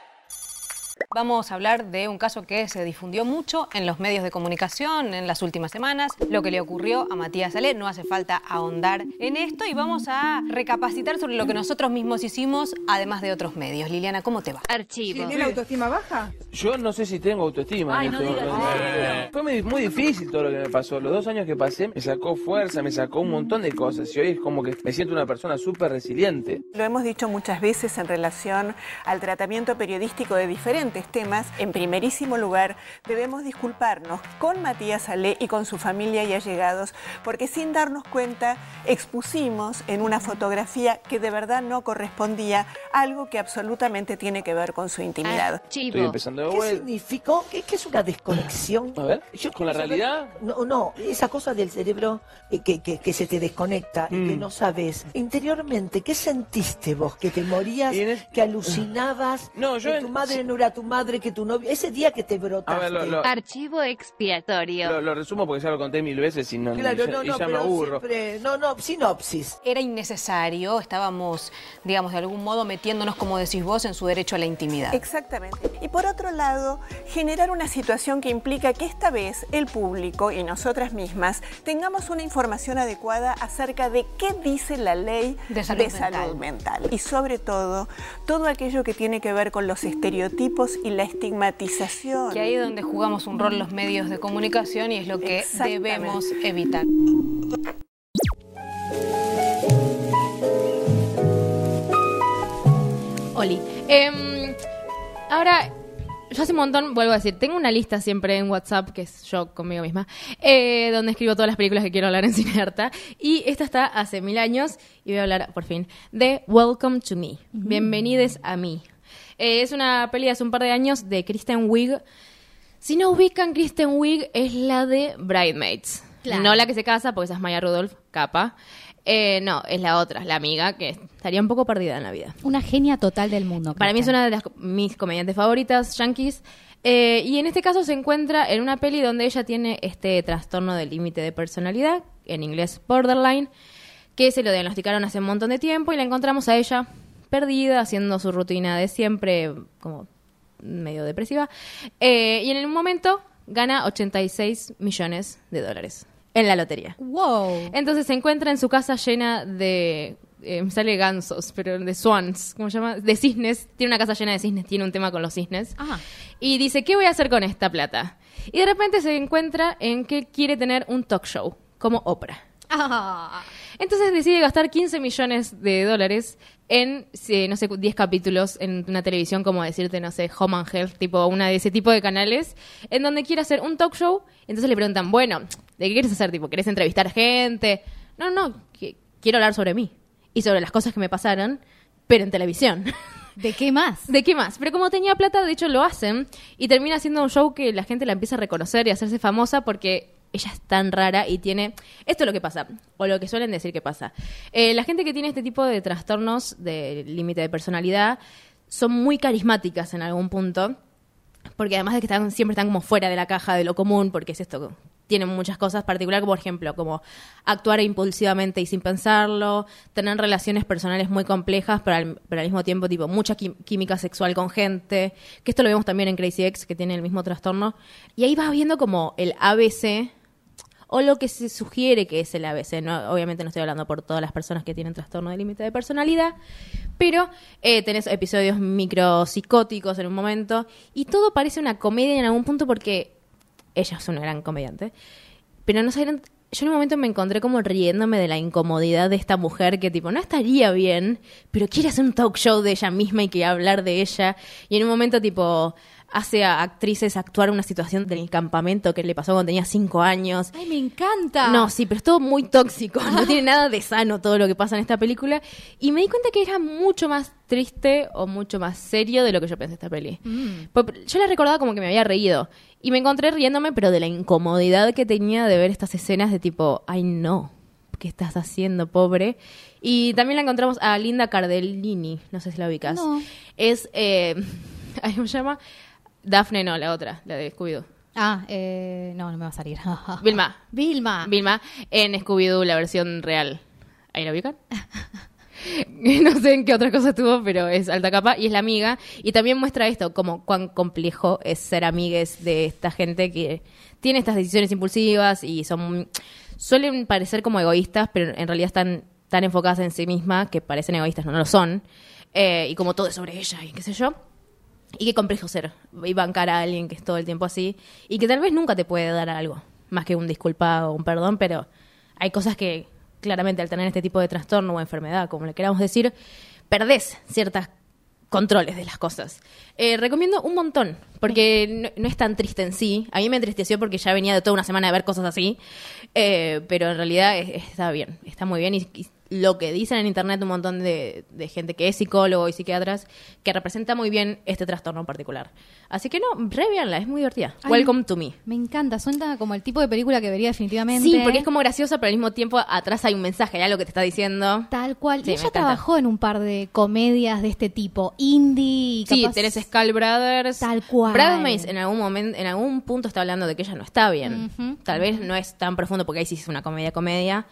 Vamos a hablar de un caso que se difundió mucho en los medios de comunicación en las últimas semanas, lo que le ocurrió a Matías Salé. No hace falta ahondar en esto y vamos a recapacitar sobre lo que nosotros mismos hicimos, además de otros medios. Liliana, ¿cómo te va? Archivo. ¿Tiene la autoestima baja? Yo no sé si tengo autoestima. en este momento. Fue muy, muy difícil todo lo que me pasó. Los dos años que pasé me sacó fuerza, me sacó un montón de cosas. Y hoy es como que me siento una persona súper resiliente. Lo hemos dicho muchas veces en relación al tratamiento periodístico de diferentes temas. En primerísimo lugar, debemos disculparnos con Matías Ale y con su familia y allegados, porque sin darnos cuenta expusimos en una fotografía que de verdad no correspondía algo que absolutamente tiene que ver con su intimidad. Estoy Archivo. empezando de ¿Qué significó? ¿Qué, qué es una desconexión? A ver, Yo ¿con la realidad? No, no, esa cosa del cerebro eh, que, que, que se te desconecta y que Mm. no sabes. Interiormente, ¿qué sentiste vos? ¿Que te morías? En ¿Que alucinabas? No, yo ¿Que en- tu madre sí. Tu madre? ¿Que tu novio? Ese día que te brotaste. A ver, lo, lo- Archivo expiatorio. lo- lo resumo porque ya lo conté mil veces y, no, Claro, ya, no, y no, ya me aburro. siempre... No, no, sinopsis. Era innecesario, estábamos, digamos, de algún modo metiéndonos, como decís vos, en su derecho a la intimidad. Exactamente. Y por otro lado, generar una situación que implica que esta vez el público y nosotras mismas tengamos una información adecuada acerca de qué dice la ley De salud salud mental. Y sobre todo, todo aquello que tiene que ver con los estereotipos y la estigmatización. Que ahí es donde jugamos un rol los medios de comunicación y es lo que debemos evitar. Oli. Em, ahora, yo hace un montón, vuelvo a decir, tengo una lista siempre en WhatsApp, que es yo conmigo misma, eh, donde escribo todas las películas que quiero hablar en *laughs* Cinearta. Y esta está hace mil años, y voy a hablar, por fin, de Welcome to Me. Bienvenides a mí. Eh, es una peli de hace un par de años de Kristen Wiig. Si no ubican, Kristen Wiig es la de Bridesmaids. Claro. No la que se casa, porque esa es Maya Rudolph, capa. Eh, no, es la otra, la amiga, que estaría un poco perdida en la vida. Una genia total del mundo. Para mí es una de las, mis comediantes favoritas, yankees. Eh, y en este caso se encuentra en una peli donde ella tiene este trastorno del límite de personalidad, en inglés borderline, que se lo diagnosticaron hace un montón de tiempo y la encontramos a ella perdida, haciendo su rutina de siempre, como medio depresiva. Eh, y en un momento gana 86 millones de dólares en la lotería. Wow. Entonces se encuentra en su casa llena de. eh, me sale gansos, pero de swans, ¿cómo se llama? De cisnes. Tiene una casa llena de cisnes, tiene un tema con los cisnes. Ah. Y dice, ¿qué voy a hacer con esta plata? Y de repente se encuentra en que quiere tener un talk show, como Oprah. Ah. *laughs* Entonces decide gastar 15 millones de dólares en, no sé, 10 capítulos en una televisión, como decirte, no sé, Home and Health, tipo una de ese tipo de canales, en donde quiere hacer un talk show. Entonces le preguntan, bueno, ¿de qué quieres hacer? Tipo, ¿querés entrevistar gente? No, no, que- quiero hablar sobre mí y sobre las cosas que me pasaron, pero en televisión. *laughs* ¿De qué más? *laughs* ¿De qué más? Pero como tenía plata, de hecho lo hacen y termina siendo un show que la gente la empieza a reconocer y a hacerse famosa porque ella es tan rara y tiene... Esto es lo que pasa, o lo que suelen decir que pasa. Eh, la gente que tiene este tipo de trastornos de límite de personalidad son muy carismáticas en algún punto porque además de que están, siempre están como fuera de la caja de lo común, porque es esto, tienen muchas cosas particulares, como por ejemplo, como actuar impulsivamente y sin pensarlo, tener relaciones personales muy complejas, pero al, pero al mismo tiempo, tipo, mucha química sexual con gente, que esto lo vemos también en Crazy Ex, que tiene el mismo trastorno, y ahí vas viendo como el ABC, o lo que se sugiere que es el ABC. ¿no? Obviamente no estoy hablando por todas las personas que tienen trastorno de límite de personalidad, pero eh, tenés episodios micropsicóticos en un momento y todo parece una comedia en algún punto porque ella es una gran comediante. Pero no saben, yo en un momento me encontré como riéndome de la incomodidad de esta mujer que tipo no estaría bien, pero quiere hacer un talk show de ella misma y quiere hablar de ella. Y en un momento tipo hace a actrices actuar una situación del campamento que le pasó cuando tenía cinco años. Ay, me encanta. No, sí, pero es todo muy tóxico. *laughs* No tiene nada de sano todo lo que pasa en esta película. Y me di cuenta que era mucho más triste o mucho más serio de lo que yo pensé esta peli. Pues, Yo la recordaba como que me había reído. Y me encontré riéndome, pero de la incomodidad que tenía de ver estas escenas de tipo, ay no, ¿qué estás haciendo, pobre? Y también la encontramos a Linda Cardellini, no sé si la ubicas. No. Es, eh, *laughs* ¿cómo se llama? Daphne, no, la otra, la de Scooby-Doo. Ah, eh, no, no me va a salir. *laughs* Vilma. Vilma. Vilma en Scooby-Doo, la versión real. ¿Ahí la ubican? no sé en qué otra cosa tuvo, pero es alta capa y es la amiga. Y también muestra esto, como cuán complejo es ser amigues de esta gente que tiene estas decisiones impulsivas y son suelen parecer como egoístas, pero en realidad están tan enfocadas en sí mismas que parecen egoístas, no, no lo son. Eh, y como todo es sobre ella y qué sé yo. Y qué complejo ser y bancar a alguien que es todo el tiempo así y que tal vez nunca te puede dar algo, más que un disculpa o un perdón, pero hay cosas que claramente al tener este tipo de trastorno o enfermedad, como le queramos decir, perdés ciertos controles de las cosas. Eh, recomiendo un montón, porque no, es tan triste en sí. A mí me entristeció porque ya venía de toda una semana de ver cosas así, eh, pero en realidad es- está bien, está muy bien. Y lo que dicen en internet un montón de, de gente que es psicólogo y psiquiatras, que representa muy bien este trastorno en particular. Así que no, re véanla, es muy divertida. Ay, Welcome to me. Me encanta, suena como el tipo de película que vería definitivamente. Sí, porque es como graciosa, pero al mismo tiempo atrás hay un mensaje, hay algo que te está diciendo. Tal cual. Sí, y ella trabajó en un par de comedias de este tipo, indie. Sí, capaz- tenés Skull Brothers. Tal cual. Bradmays en algún momento, en algún punto está hablando de que ella no está bien. Tal vez no es tan profundo porque ahí sí es una comedia comedia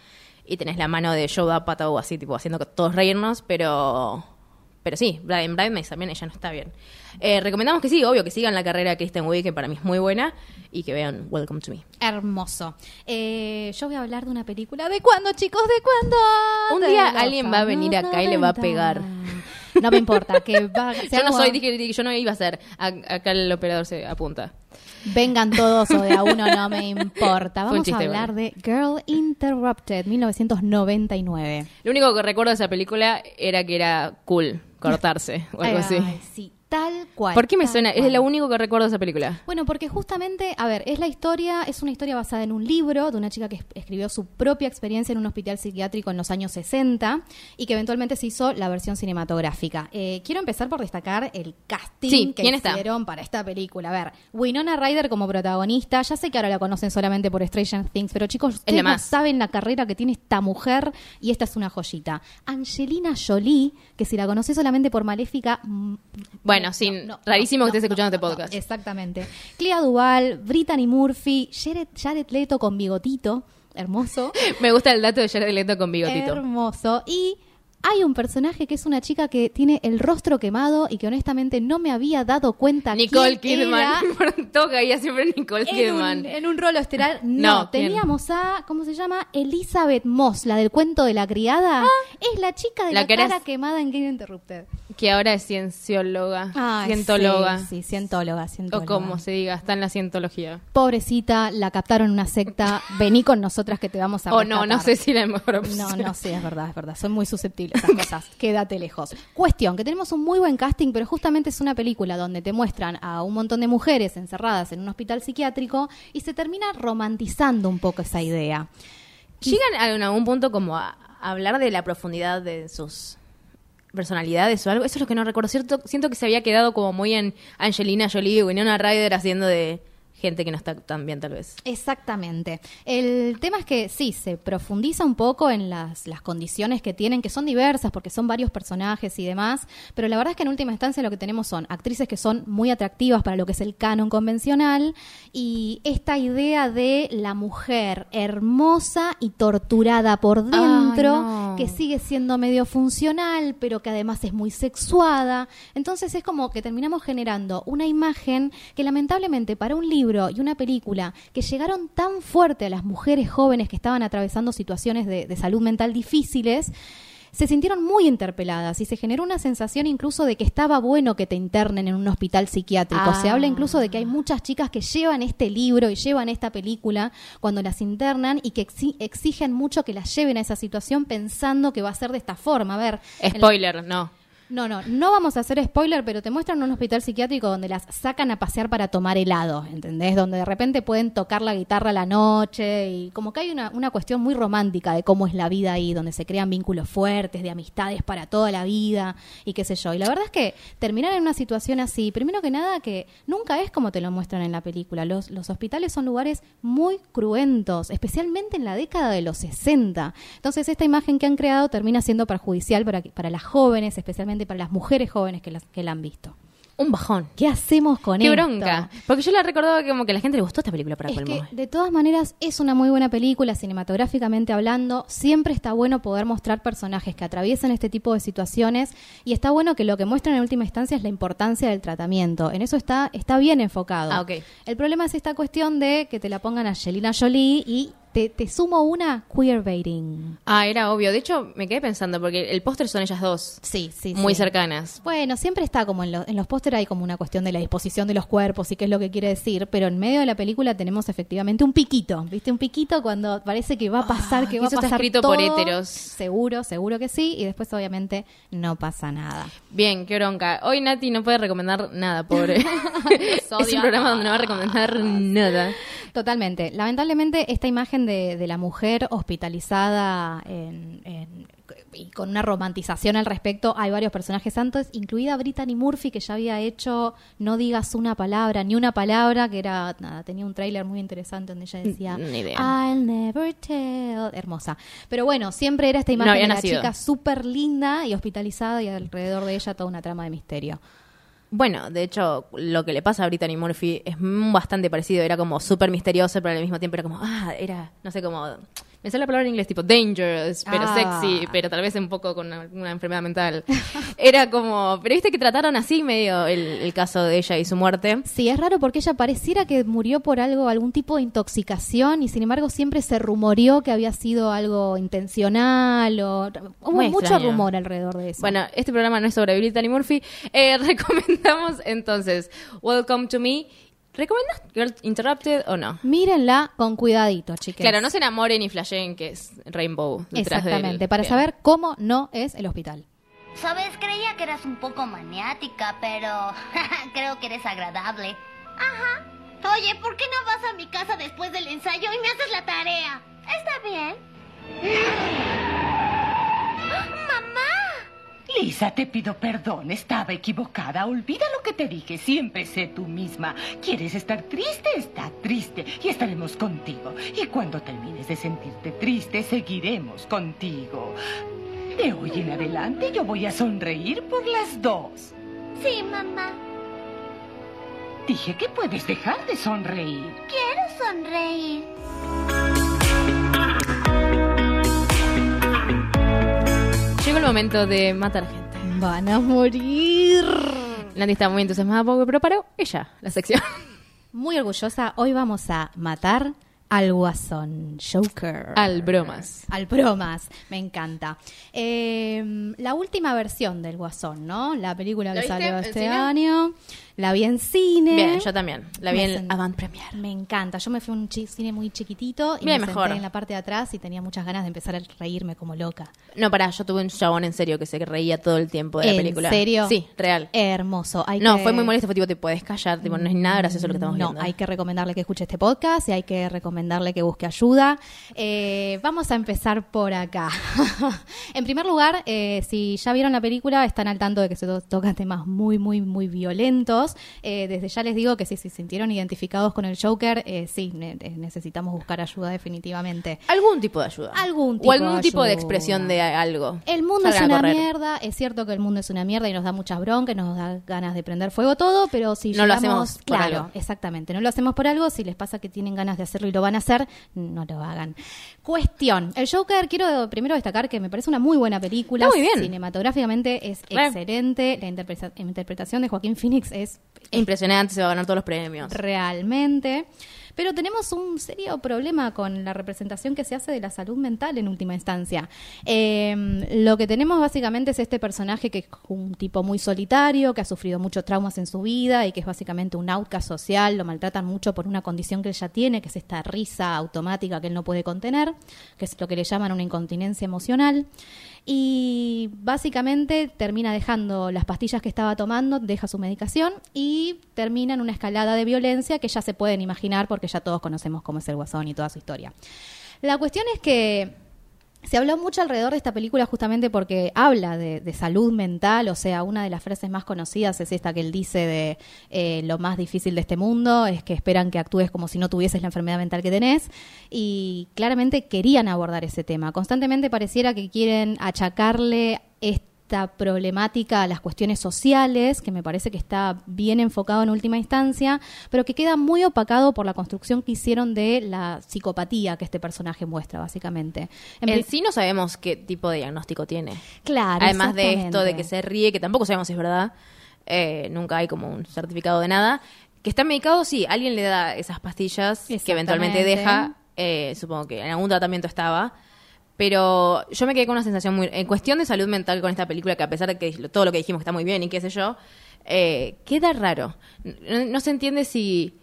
y tenés la mano de Joe Apatow así tipo haciendo que todos reírnos, pero pero sí, en Bridesmaids también ella no está bien. Eh, recomendamos que sí, obvio, que sigan la carrera de Kristen Wiig, que para mí es muy buena, y que vean Welcome to Me. Hermoso. Eh, yo voy a hablar de una película. ¿De cuándo, chicos? ¿De cuándo? Un De día alguien va a venir acá y le va a 90. pegar. No me importa, que va, *laughs* Yo no soy, dije, dije, yo no iba a ser. Acá el operador se apunta. Vengan todos o de a uno, no me importa. Vamos a hablar bueno. de Girl Interrupted, 1999. Lo único que recuerdo de esa película era que era cool cortarse o algo Ay, así. sí, tal cual. ¿Por qué me suena? Es lo único que recuerdo de esa película. Bueno, porque justamente, a ver, es la historia, es una historia basada en un libro de una chica que es- escribió su propia experiencia en un hospital psiquiátrico en los años 60 y que eventualmente se hizo la versión cinematográfica. Eh, quiero empezar por destacar el casting Sí, que hicieron para esta película. A ver, Winona Ryder como protagonista, ya sé que ahora la conocen solamente por Stranger Things, pero chicos, ustedes no saben la carrera que tiene esta mujer y esta es una joyita. Angelina Jolie, que si la conoces solamente por Maléfica... mm, Bueno, no, no, rarísimo no, que estés escuchando este podcast. exactamente. Clea Duval, Brittany Murphy, Jared, Jared Leto con bigotito. hermoso. *laughs* Me gusta el dato de Jared Leto con bigotito. Hermoso. Y hay un personaje que es una chica que tiene el rostro quemado y que honestamente no me había dado cuenta Nicole quién Kidman. era *laughs* todo caía siempre Nicole en Kidman. un, en un rolo estelar. No, No, teníamos a, ¿cómo se llama? Elizabeth Moss, la del cuento de la criada. es la chica de La la, que cara quemada en Game Interrupted. Que ahora es ciencióloga. Ay, cientóloga. Sí, sí, cientóloga, O como se diga, está en la cientología. Pobrecita, la captaron una secta. Vení con nosotras que te vamos a *laughs* O no, no rescatar. sé si la mejor opción. No, no, sí, es verdad, es verdad. Son muy susceptibles esas cosas. Quédate lejos. Cuestión, que tenemos un muy buen casting, pero justamente es una película donde te muestran a un montón de mujeres encerradas en un hospital psiquiátrico y se termina romantizando un poco esa idea. ¿Llegan en algún punto como a a hablar de la profundidad de sus personalidades o algo? Eso es lo que no recuerdo. Cierto, siento que se había quedado como muy en Angelina Jolie o Winona Ryder haciendo de gente que no está tan bien tal vez. Exactamente. El tema es que sí, se profundiza un poco en las, las condiciones que tienen, que son diversas porque son varios personajes y demás, pero la verdad es que en última instancia lo que tenemos son actrices que son muy atractivas para lo que es el canon convencional y esta idea de la mujer hermosa y torturada por dentro, no. que sigue siendo medio funcional, pero que además es muy sexuada. Entonces es como que terminamos generando una imagen que lamentablemente para un libro y una película que llegaron tan fuerte a las mujeres jóvenes que estaban atravesando situaciones de, de salud mental difíciles, se sintieron muy interpeladas y se generó una sensación incluso de que estaba bueno que te internen en un hospital psiquiátrico. Se Ah. habla incluso de que hay muchas chicas que llevan este libro y llevan esta película cuando las internan y que exi- exigen mucho que las lleven a esa situación pensando que va a ser de esta forma. A ver, la- Spoiler, no. No, no, no vamos a hacer spoiler, pero te muestran un hospital psiquiátrico donde las sacan a pasear para tomar helado, ¿entendés? Donde de repente pueden tocar la guitarra a la noche y como que hay una, una cuestión muy romántica de cómo es la vida ahí, donde se crean vínculos fuertes, de amistades para toda la vida y qué sé yo. Y la verdad es que terminar en una situación así, primero que nada que nunca es como te lo muestran en la película. Los, los hospitales son lugares muy cruentos, especialmente en la década de los 60. Entonces esta imagen que han creado termina siendo perjudicial para, para las jóvenes, especialmente para las mujeres jóvenes que, las, que la han visto. Un bajón. ¿Qué hacemos con Qué esto? bronca. Porque yo la recordaba que como que a la gente le gustó esta película para Es que de todas maneras es una muy buena película cinematográficamente hablando. Siempre está bueno poder mostrar personajes que atraviesan este tipo de situaciones y está bueno que lo que muestran en última instancia es la importancia del tratamiento. En eso está está bien enfocado. Ah. El problema es esta cuestión de que te la pongan a Angelina Jolie y te, te sumo una queerbaiting. Ah, era obvio. De hecho, me quedé pensando porque el póster son ellas dos. Sí, sí, Muy sí. cercanas. Bueno, siempre está como en, lo- en los pósteres hay como una cuestión de la disposición de los cuerpos y qué es lo que quiere decir, pero en medio de la película tenemos efectivamente un piquito, ¿viste? Un piquito cuando parece que va a pasar, Ah, que va a eso está pasar escrito todo. por héteros. Seguro, seguro que sí, y después obviamente no pasa nada. Bien, qué bronca. Hoy Nati no puede recomendar nada, pobre. *laughs* *laughs* es un programa donde no va a recomendar nada. Totalmente. Lamentablemente, esta imagen de, de la mujer hospitalizada en- en- y con una romantización al respecto, hay varios personajes santos, incluida Brittany Murphy, que ya había hecho No digas una palabra, ni una palabra, que era, nada, tenía un tráiler muy interesante donde ella decía. I'll never tell. Hermosa. Pero bueno, siempre era esta imagen de la nacido. chica súper linda y hospitalizada y alrededor de ella toda una trama de misterio. Bueno, de hecho, lo que le pasa a Brittany Murphy es bastante parecido. Era como súper misterioso, pero al mismo tiempo era como, ah, era, no sé, como... Me sale la palabra en inglés, tipo dangerous, pero Ah. sexy, pero tal vez un poco con una, una enfermedad mental. *laughs* Era como, pero viste que trataron así medio el, el caso de ella y su muerte. Sí, es raro porque ella pareciera que murió por algo, algún tipo de intoxicación y sin embargo siempre se rumoreó que había sido algo intencional o hubo Muy mucho extraño. rumor alrededor de eso. Bueno, este programa no es sobre Brittany Murphy. Eh, *laughs* recomendamos entonces Welcome to Me. ¿Recomendas Girl Interrupted o no? mírenla con cuidadito, chicas. Claro, no se enamoren y flashen que es Rainbow. detrás del- Exactamente, para Bien. saber cómo no es el hospital. Sabes, creía que eras un poco maniática, pero *laughs* creo que eres agradable. Ajá. Oye, ¿por qué no vas a mi casa después del ensayo y me haces la tarea? Está bien. Lisa, te pido perdón, estaba equivocada. Olvida lo que te dije, siempre sé tú misma. ¿Quieres estar triste? Está triste y estaremos contigo. Y cuando termines de sentirte triste, seguiremos contigo. De hoy en adelante yo voy a sonreír por las dos. Sí, mamá. Dije que puedes dejar de sonreír. Quiero sonreír. Momento de matar gente. Van a morir. Landy está muy entusiasmada porque preparó ella la sección. Muy orgullosa, hoy vamos a matar al Guasón, Joker. Al bromas. Al bromas, me encanta. Eh, la última versión del Guasón, ¿no? La película ¿La que salió este año. La vi en cine. Bien, yo también. La vi Me en Avant Premier. Me encanta. Yo me fui a un cine muy chiquitito y Bien, me mejor. senté en la parte de atrás y tenía muchas ganas de empezar a reírme como loca. No, pará, yo tuve un chabón en serio que se reía todo el tiempo de la ¿En película. serio? Sí, real. Hermoso. Hay no, que- fue muy molesto, fue tipo, te puedes callar, tipo, no es nada gracioso lo que estamos no, viendo. hay que recomendarle que escuche este podcast y hay que recomendarle que busque ayuda. Eh, vamos a empezar por acá. *laughs* en primer lugar, eh, si ya vieron la película, están al tanto de que se to- tocan temas muy, muy, muy violentos. Eh, desde ya les digo que si se sintieron identificados con el Joker, eh, sí, ne- eh, necesitamos buscar ayuda definitivamente. Algún tipo de ayuda. Algún tipo o algún de tipo de expresión de algo. El mundo es Salgan una mierda, es cierto que el mundo es una mierda y nos da muchas broncas, nos da ganas de prender fuego todo, pero si No lo hacemos por claro, algo. exactamente, no lo hacemos por algo, si les pasa que tienen ganas de hacerlo y lo van a hacer, no lo hagan. Cuestión, el Joker, quiero primero destacar que me parece una muy buena película, Está muy bien. cinematográficamente es excelente, la interpreta- interpretación de Joaquín Phoenix es Impresionante, se va a ganar todos los premios. realmente. Pero tenemos un serio problema con la representación que se hace de la salud mental en última instancia. Eh, lo que tenemos básicamente es este personaje que es un tipo muy solitario, que ha sufrido muchos traumas en su vida y que es básicamente un outcast social, lo maltratan mucho por una condición que él ya tiene, que es esta risa automática que él no puede contener, que es lo que le llaman una incontinencia emocional. Y básicamente termina dejando las pastillas que estaba tomando, deja su medicación y termina en una escalada de violencia que ya se pueden imaginar porque ya todos conocemos cómo es el guasón y toda su historia. La cuestión es que se habló mucho alrededor de esta película justamente porque habla de, salud mental, o sea, una de las frases más conocidas es esta que él dice de eh, lo más difícil de este mundo es que esperan que actúes como si no tuvieses la enfermedad mental que tenés y claramente querían abordar ese tema. Constantemente pareciera que quieren achacarle esta problemática a las cuestiones sociales, que me parece que está bien enfocado en última instancia, pero que queda muy opacado por la construcción que hicieron de la psicopatía que este personaje muestra, básicamente. En sí no sabemos qué tipo de diagnóstico tiene. Claro, Además de esto de que se ríe, que tampoco sabemos si es verdad, eh, nunca hay como un certificado de nada. Que está medicado, sí, alguien le da esas pastillas que eventualmente deja, eh, supongo que en algún tratamiento estaba. Pero yo me quedé con una sensación muy... En cuestión de salud mental con esta película, que a pesar de que todo lo que dijimos está muy bien y qué sé yo, eh, queda raro. No, no se entiende si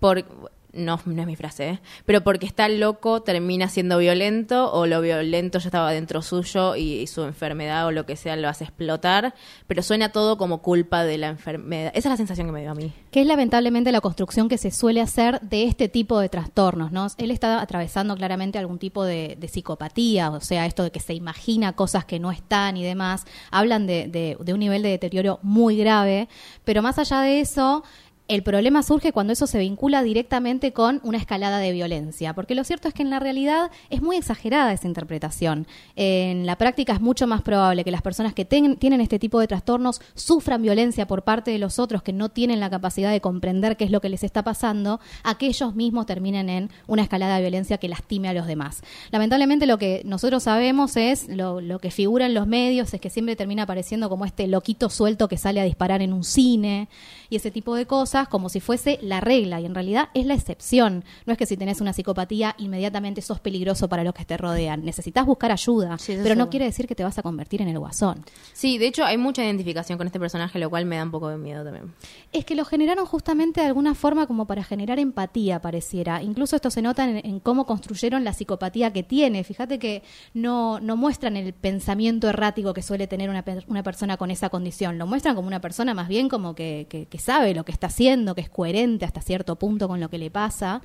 por... No, no es mi frase, ¿eh? pero porque está loco termina siendo violento o lo violento ya estaba dentro suyo y, su enfermedad o lo que sea lo hace explotar, pero suena todo como culpa de la enfermedad. Esa es la sensación que me dio a mí. que es lamentablemente la construcción que se suele hacer de este tipo de trastornos, ¿no? Él está atravesando claramente algún tipo de, de psicopatía, o sea, esto de que se imagina cosas que no están y demás, hablan de, de- de un nivel de deterioro muy grave, pero más allá de eso, el problema surge cuando eso se vincula directamente con una escalada de violencia, porque lo cierto es que en la realidad es muy exagerada esa interpretación. En la práctica es mucho más probable que las personas que ten- tienen este tipo de trastornos sufran violencia por parte de los otros que no tienen la capacidad de comprender qué es lo que les está pasando, a que ellos mismos terminen en una escalada de violencia que lastime a los demás. Lamentablemente lo que nosotros sabemos es, lo, lo que figura en los medios es que siempre termina apareciendo como este loquito suelto que sale a disparar en un cine y ese tipo de cosas como si fuese la regla y en realidad es la excepción. No es que si tenés una psicopatía inmediatamente sos peligroso para los que te rodean. Necesitas buscar ayuda, pero no quiere decir que te vas a convertir en el guasón. Sí, de hecho hay mucha identificación con este personaje, lo cual me da un poco de miedo también. Es que lo generaron justamente de alguna forma como para generar empatía, pareciera. Incluso esto se nota en, en cómo construyeron la psicopatía que tiene. Fíjate que no, no muestran el pensamiento errático que suele tener una, una persona con esa condición. Lo muestran como una persona más bien como que, que- que sabe lo que está haciendo, que es coherente hasta cierto punto con lo que le pasa.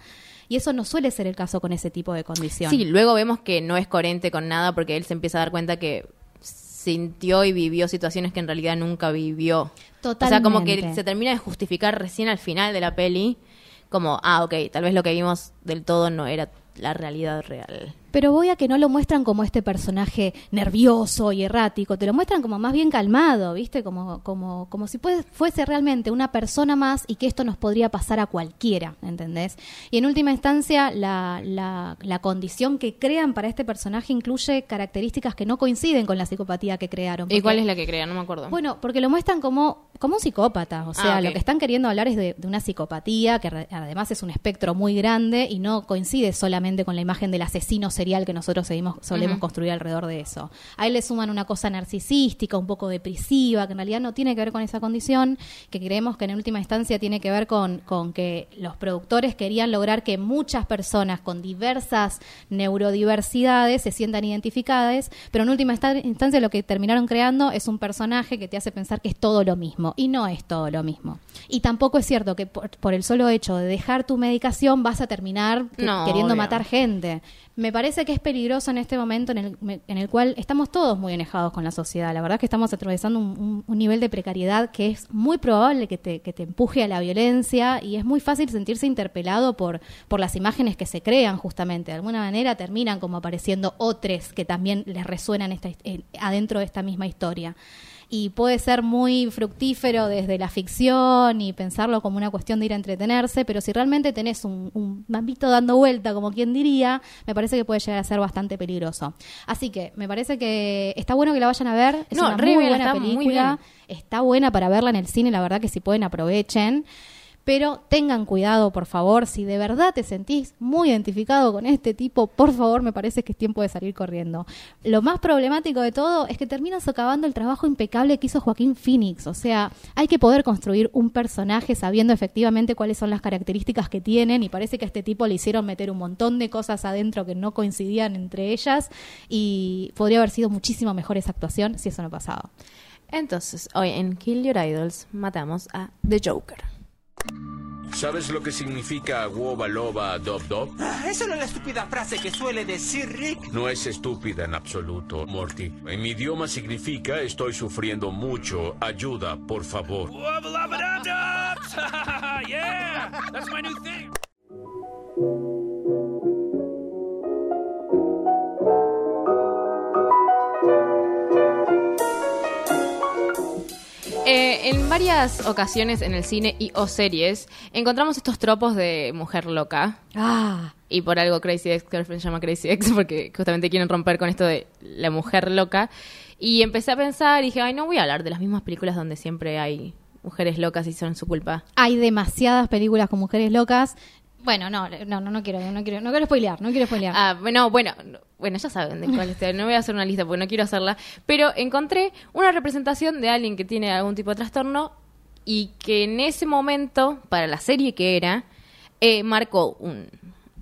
Y eso no suele ser el caso con ese tipo de condición. Sí, luego vemos que no es coherente con nada porque él se empieza a dar cuenta que sintió y vivió situaciones que en realidad nunca vivió. O sea, como que Totalmente. se termina de justificar recién al final de la peli, como, ah, ok, tal vez lo que vimos del todo no era la realidad real. Pero voy a que no lo muestran como este personaje nervioso y errático, te lo muestran como más bien calmado, ¿viste? Como, como, como si fuese realmente una persona más y que esto nos podría pasar a cualquiera, ¿entendés? Y en última instancia, la, la, la condición que crean para este personaje incluye características que no coinciden con la psicopatía que crearon. ¿Y cuál es la que crea? No me acuerdo. bueno, porque lo muestran como, como un psicópata. O sea, Ah, ok. lo que están queriendo hablar es de, de una psicopatía, que re- además es un espectro muy grande y no coincide solamente con la imagen del asesino serial que nosotros seguimos, solemos construir alrededor de eso. A él le suman una cosa narcisística, un poco depresiva, que en realidad no tiene que ver con esa condición, que creemos que en última instancia tiene que ver con, con que los productores querían lograr que muchas personas con diversas neurodiversidades se sientan identificadas, pero en última insta- instancia lo que terminaron creando es un personaje que te hace pensar que es todo lo mismo y no es todo lo mismo. Y tampoco es cierto que por, por el solo hecho de dejar tu medicación vas a terminar No, queriendo obvio. matar gente. Me parece que es peligroso en este momento en el, en el cual estamos todos muy enojados con la sociedad. La verdad es que estamos atravesando un, un- un nivel de precariedad que es muy probable que te, que te empuje a la violencia y es muy fácil sentirse interpelado por, por las imágenes que se crean justamente. De alguna manera terminan como apareciendo otros que también les resuenan esta, eh, adentro de esta misma historia y puede ser muy fructífero desde la ficción y pensarlo como una cuestión de ir a entretenerse, pero si realmente tenés un, un mambito dando vuelta, como quien diría, me parece que puede llegar a ser bastante peligroso. Así que me parece que está bueno que la vayan a ver, es No, una muy buena película, está buena para verla en el cine, la verdad que si pueden aprovechen. Pero tengan cuidado, por favor, si de verdad te sentís muy identificado con este tipo, por favor, me parece que es tiempo de salir corriendo. Lo más problemático de todo es que termina socavando el trabajo impecable que hizo Joaquín Phoenix. O sea, hay que poder construir un personaje sabiendo efectivamente cuáles son las características que tienen y parece que a este tipo le hicieron meter un montón de cosas adentro que no coincidían entre ellas y podría haber sido muchísimo mejor esa actuación si eso no pasaba. Entonces, hoy en Kill Your Idols matamos a The Joker. ¿Sabes lo que significa Woba Loba Dob Dob? Ah, Eso no es la estúpida frase que suele decir Rick. No es estúpida en absoluto, Morty. En mi idioma significa estoy sufriendo mucho. Ayuda, por favor. *laughs* yeah, that's my new thing. En varias ocasiones en el cine y o series encontramos estos tropos de mujer loca. Ah, Y por algo Crazy Ex Girlfriend se llama Crazy Ex *laughs* porque justamente quieren romper con esto de la mujer loca. Y empecé a pensar y dije, ay, no voy a hablar de las mismas películas donde siempre hay mujeres locas y son su culpa. hay demasiadas películas con mujeres locas. Bueno, no, no, no, no quiero, no quiero, no quiero spoilear, no quiero spoilear. Ah, bueno, bueno, bueno, ya saben de cuál estoy. *laughs* No voy a hacer una lista porque no quiero hacerla. Pero encontré una representación de alguien que tiene algún tipo de trastorno y que en ese momento, para la serie que era, eh, marcó un-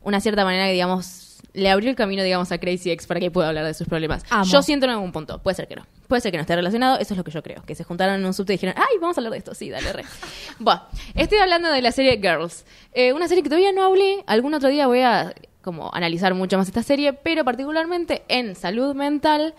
una cierta manera que, digamos, le abrió el camino, digamos, a Crazy Ex para que pueda hablar de sus problemas. Amo. Yo siento en algún punto, puede ser que no. Puede ser que no esté relacionado, eso es lo que yo creo. Que se juntaron en un subte y dijeron, ay, vamos a hablar de esto, sí, dale, re. *laughs* Bueno, estoy hablando de la serie Girls. Eh, una serie que todavía no hablé, algún otro día voy a como analizar mucho más esta serie, pero particularmente en salud mental.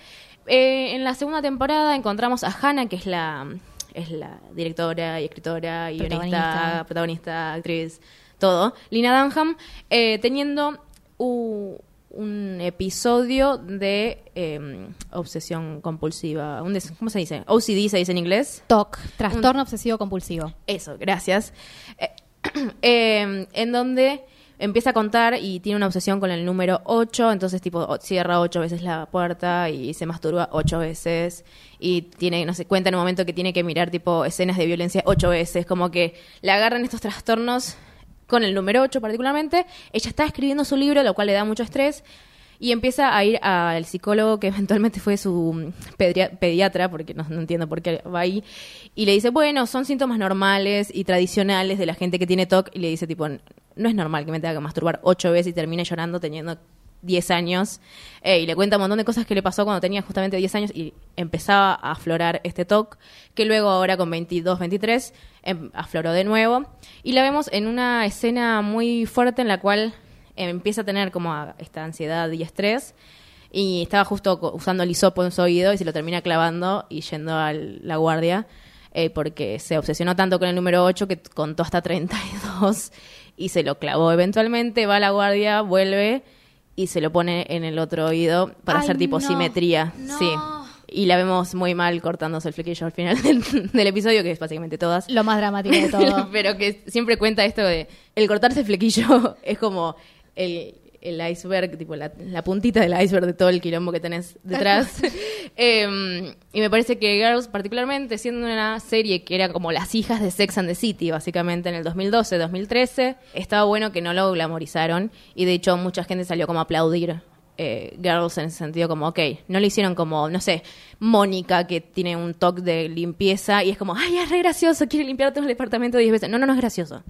Eh, en la segunda temporada encontramos a Hannah, que es la, es la directora y escritora, guionista, Protagonista. protagonista, actriz, todo. Lina Dunham, eh, teniendo un episodio de eh, obsesión compulsiva. un des- ¿Cómo se dice? OCD se dice en inglés. TOC, trastorno obsesivo compulsivo. Eso, gracias. Eh, eh, *clears throat* en donde empieza a contar y tiene una obsesión con el número 8, entonces tipo cierra ocho veces la puerta y se masturba ocho veces y tiene, no sé, cuenta en un momento que tiene que mirar tipo escenas de violencia ocho veces, como que le agarran estos trastornos con el número 8 particularmente. Ella está escribiendo su libro, lo cual le da mucho estrés. Y empieza a ir al psicólogo, que *laughs* eventualmente fue su mm, pediatra, porque no, no entiendo por qué va ahí. Y le dice, bueno, son síntomas normales y tradicionales de la gente que tiene TOC. Y le dice, tipo, no es normal que me tenga que masturbar ocho veces y termine llorando teniendo 10 años. Eh, y le cuenta un montón de cosas que le pasó cuando tenía justamente 10 años y empezaba a aflorar este TOC, que luego ahora con 22, 23 em, afloró de nuevo. Y la vemos en una escena muy fuerte en la cual eh, empieza a tener como esta ansiedad y estrés. Y estaba justo usando el hisopo en su oído y se lo termina clavando y yendo a la guardia eh, porque se obsesionó tanto con el número 8 que contó hasta 32 y se lo clavó eventualmente, va a la guardia, vuelve y se lo pone en el otro oído para Ay, hacer tipo no, simetría. no. Sí. Y la vemos muy mal cortándose el flequillo al final *laughs* del, del episodio, que es básicamente todas. Lo más dramático de *laughs* todo. Pero que siempre cuenta esto de el cortarse el flequillo *laughs* es como el, el iceberg, tipo la, la puntita del iceberg de todo el quilombo que tenés detrás. *laughs* *laughs* Em, y me parece que Girls, particularmente siendo una serie que era como las hijas de Sex and the City, básicamente en el 2012, 2013, estaba bueno que no lo glamorizaron y de hecho mucha gente salió como a aplaudir eh, Girls en ese sentido como, ok, no lo hicieron como, no sé, Mónica que tiene un toque de limpieza y es como, ay, es re gracioso, quiere limpiar todo el departamento 10 veces. No, no, no es gracioso.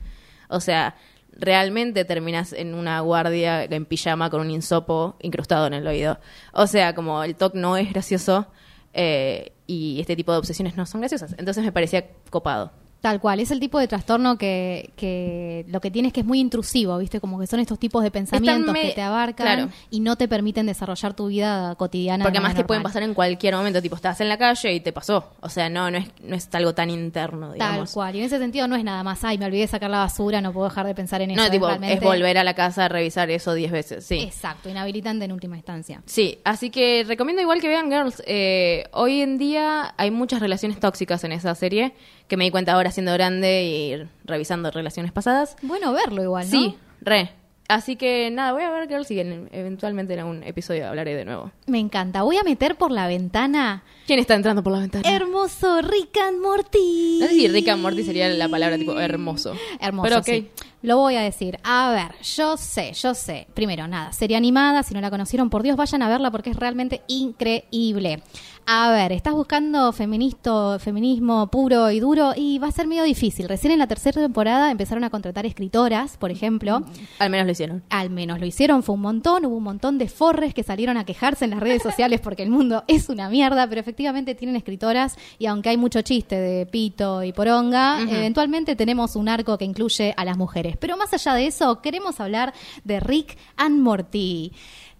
O sea, realmente terminas en una guardia en pijama con un insopo incrustado en el oído. O sea, como el toque no es gracioso eh, y este tipo de obsesiones no son graciosas. Entonces me parecía copado. Tal cual, es el tipo de trastorno que, que lo que tiene es que es muy intrusivo, ¿viste? Como que son estos tipos de pensamientos me- que te abarcan claro. y no te permiten desarrollar tu vida cotidiana. Porque de además te pueden pasar en cualquier momento, tipo, estás en la calle y te pasó. O sea, no, no es, no es algo tan interno, Tal digamos. cual, y en ese sentido no es nada más, ay, me olvidé de sacar la basura, no puedo dejar de pensar en eso. No, tipo, realmente- es volver a la casa a revisar eso 10 veces, sí. Exacto, inhabilitante en última instancia. Sí, así que recomiendo igual que vean Girls. Eh, hoy en día hay muchas relaciones tóxicas en esa serie, que me di cuenta ahora siendo grande y revisando relaciones pasadas. Bueno verlo igual, ¿no? Sí, re. Así que nada, voy a ver Girls y en- eventualmente en algún episodio hablaré de nuevo. Me encanta. Voy a meter por la ventana. ¿Quién está entrando por la ventana? Hermoso Rick and Morty. No sé si Rick and Morty sería la palabra tipo hermoso. Hermoso, Pero sí. Lo voy a decir. A ver, yo sé, yo sé. Primero, nada, serie animada. Si no la conocieron, por Dios, vayan a verla porque es realmente increíble. A ver, estás buscando feministo, feminismo puro y duro y va a ser medio difícil. Recién en la tercera temporada empezaron a contratar escritoras, por ejemplo. Al menos lo hicieron. Al menos lo hicieron, fue un montón. Hubo un montón de forres que salieron a quejarse en las redes sociales porque el mundo es una mierda, pero efectivamente tienen escritoras y aunque hay mucho chiste de pito y poronga, eventualmente tenemos un arco que incluye a las mujeres. Pero más allá de eso, queremos hablar de Rick and Morty.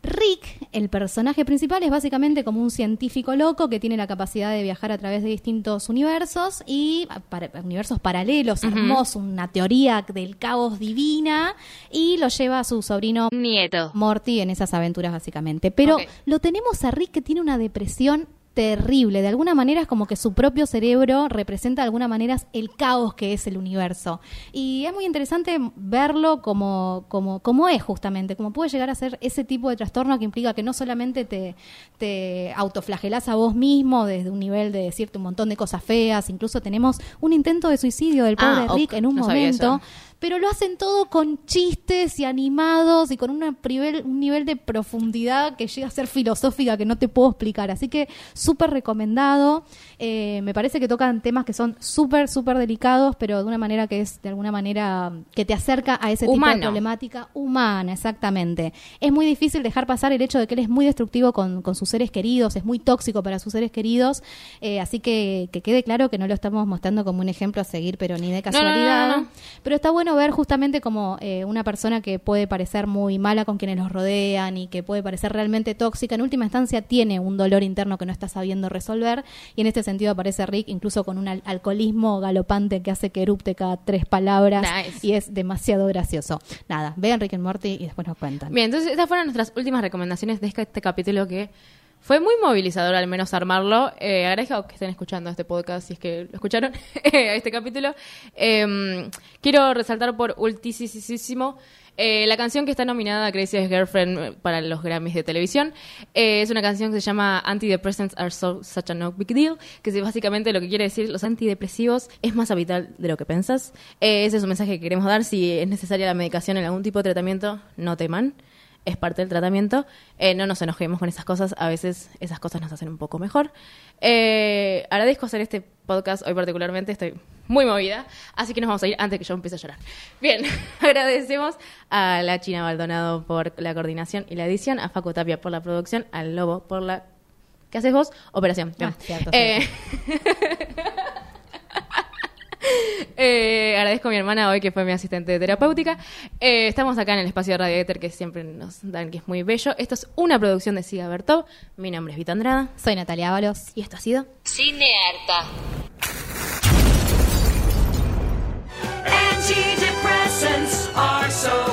Rick, el personaje principal, es básicamente como un científico loco que tiene la capacidad de viajar a través de distintos universos y para- universos paralelos, Ujú. hermoso, una teoría del caos divina y lo lleva a su sobrino Nieto. Morty en esas aventuras básicamente. Pero lo tenemos a Rick que tiene una depresión terrible. De alguna manera es como que su propio cerebro representa de alguna manera el caos que es el universo. Y es muy interesante verlo como, como, como es justamente, como puede llegar a ser ese tipo de trastorno que implica que no solamente te, te autoflagelás a vos mismo desde un nivel de decirte un montón de cosas feas, incluso tenemos un intento de suicidio del pobre Ah. Rick en un No momento. Pero lo hacen todo con chistes y animados y con una privel- un nivel de profundidad que llega a ser filosófica que no te puedo explicar. Así que súper recomendado. Eh, me parece que tocan temas que son súper, súper delicados, pero de una manera que es, de alguna manera, que te acerca a ese tipo de problemática humana, exactamente. Es muy difícil dejar pasar el hecho de que él es muy destructivo con, con sus seres queridos, es muy tóxico para sus seres queridos. Eh, así que que quede claro que no lo estamos mostrando como un ejemplo a seguir, pero ni de no, casualidad. no, no. Pero está bueno ver justamente como eh, una persona que puede parecer muy mala con quienes los rodean y que puede parecer realmente tóxica, en última instancia tiene un dolor interno que no está sabiendo resolver y en este sentido aparece Rick incluso con un al- alcoholismo galopante que hace que erupte cada tres palabras Nice. y es demasiado gracioso. Nada, vean Rick and Morty y después nos cuentan. Bien, entonces estas fueron nuestras últimas recomendaciones de este capítulo que fue muy movilizador al menos armarlo. Eh, agradezco que estén escuchando este podcast si es que lo escucharon, *laughs* eh, este capítulo. Eh, quiero resaltar por ultisísimo eh, la canción que está nominada a Crazy Girlfriend para los Grammys de televisión. Eh, es una canción que se llama Antidepressants are so, such a no big deal, que es básicamente lo que quiere decir los antidepresivos es más habitual de lo que pensas. Eh, ese es un mensaje que queremos dar. Si es necesaria la medicación en algún tipo de tratamiento, no teman es parte del tratamiento. Eh, no nos enojemos con esas cosas, a veces esas cosas nos hacen un poco mejor. Eh, agradezco hacer este podcast hoy particularmente, estoy muy movida, así que nos vamos a ir antes que yo empiece a llorar. Bien, *laughs* agradecemos a la China Baldonado por la coordinación y la edición, a Facu Tapia por la producción, al Lobo por la... ¿Qué haces vos? Operación. Ah, cierto, Eh, *laughs* *laughs* Eh, agradezco a mi hermana hoy, que fue mi asistente de terapéutica. Eh, estamos acá en el espacio de Radio Éter, que siempre nos dan, que es muy bello. Esto es una producción de Siga Bertov. Mi nombre es Vita Andrada. Soy Natalia Ábalos. Y esto ha sido... Cinearta. antidepressants are so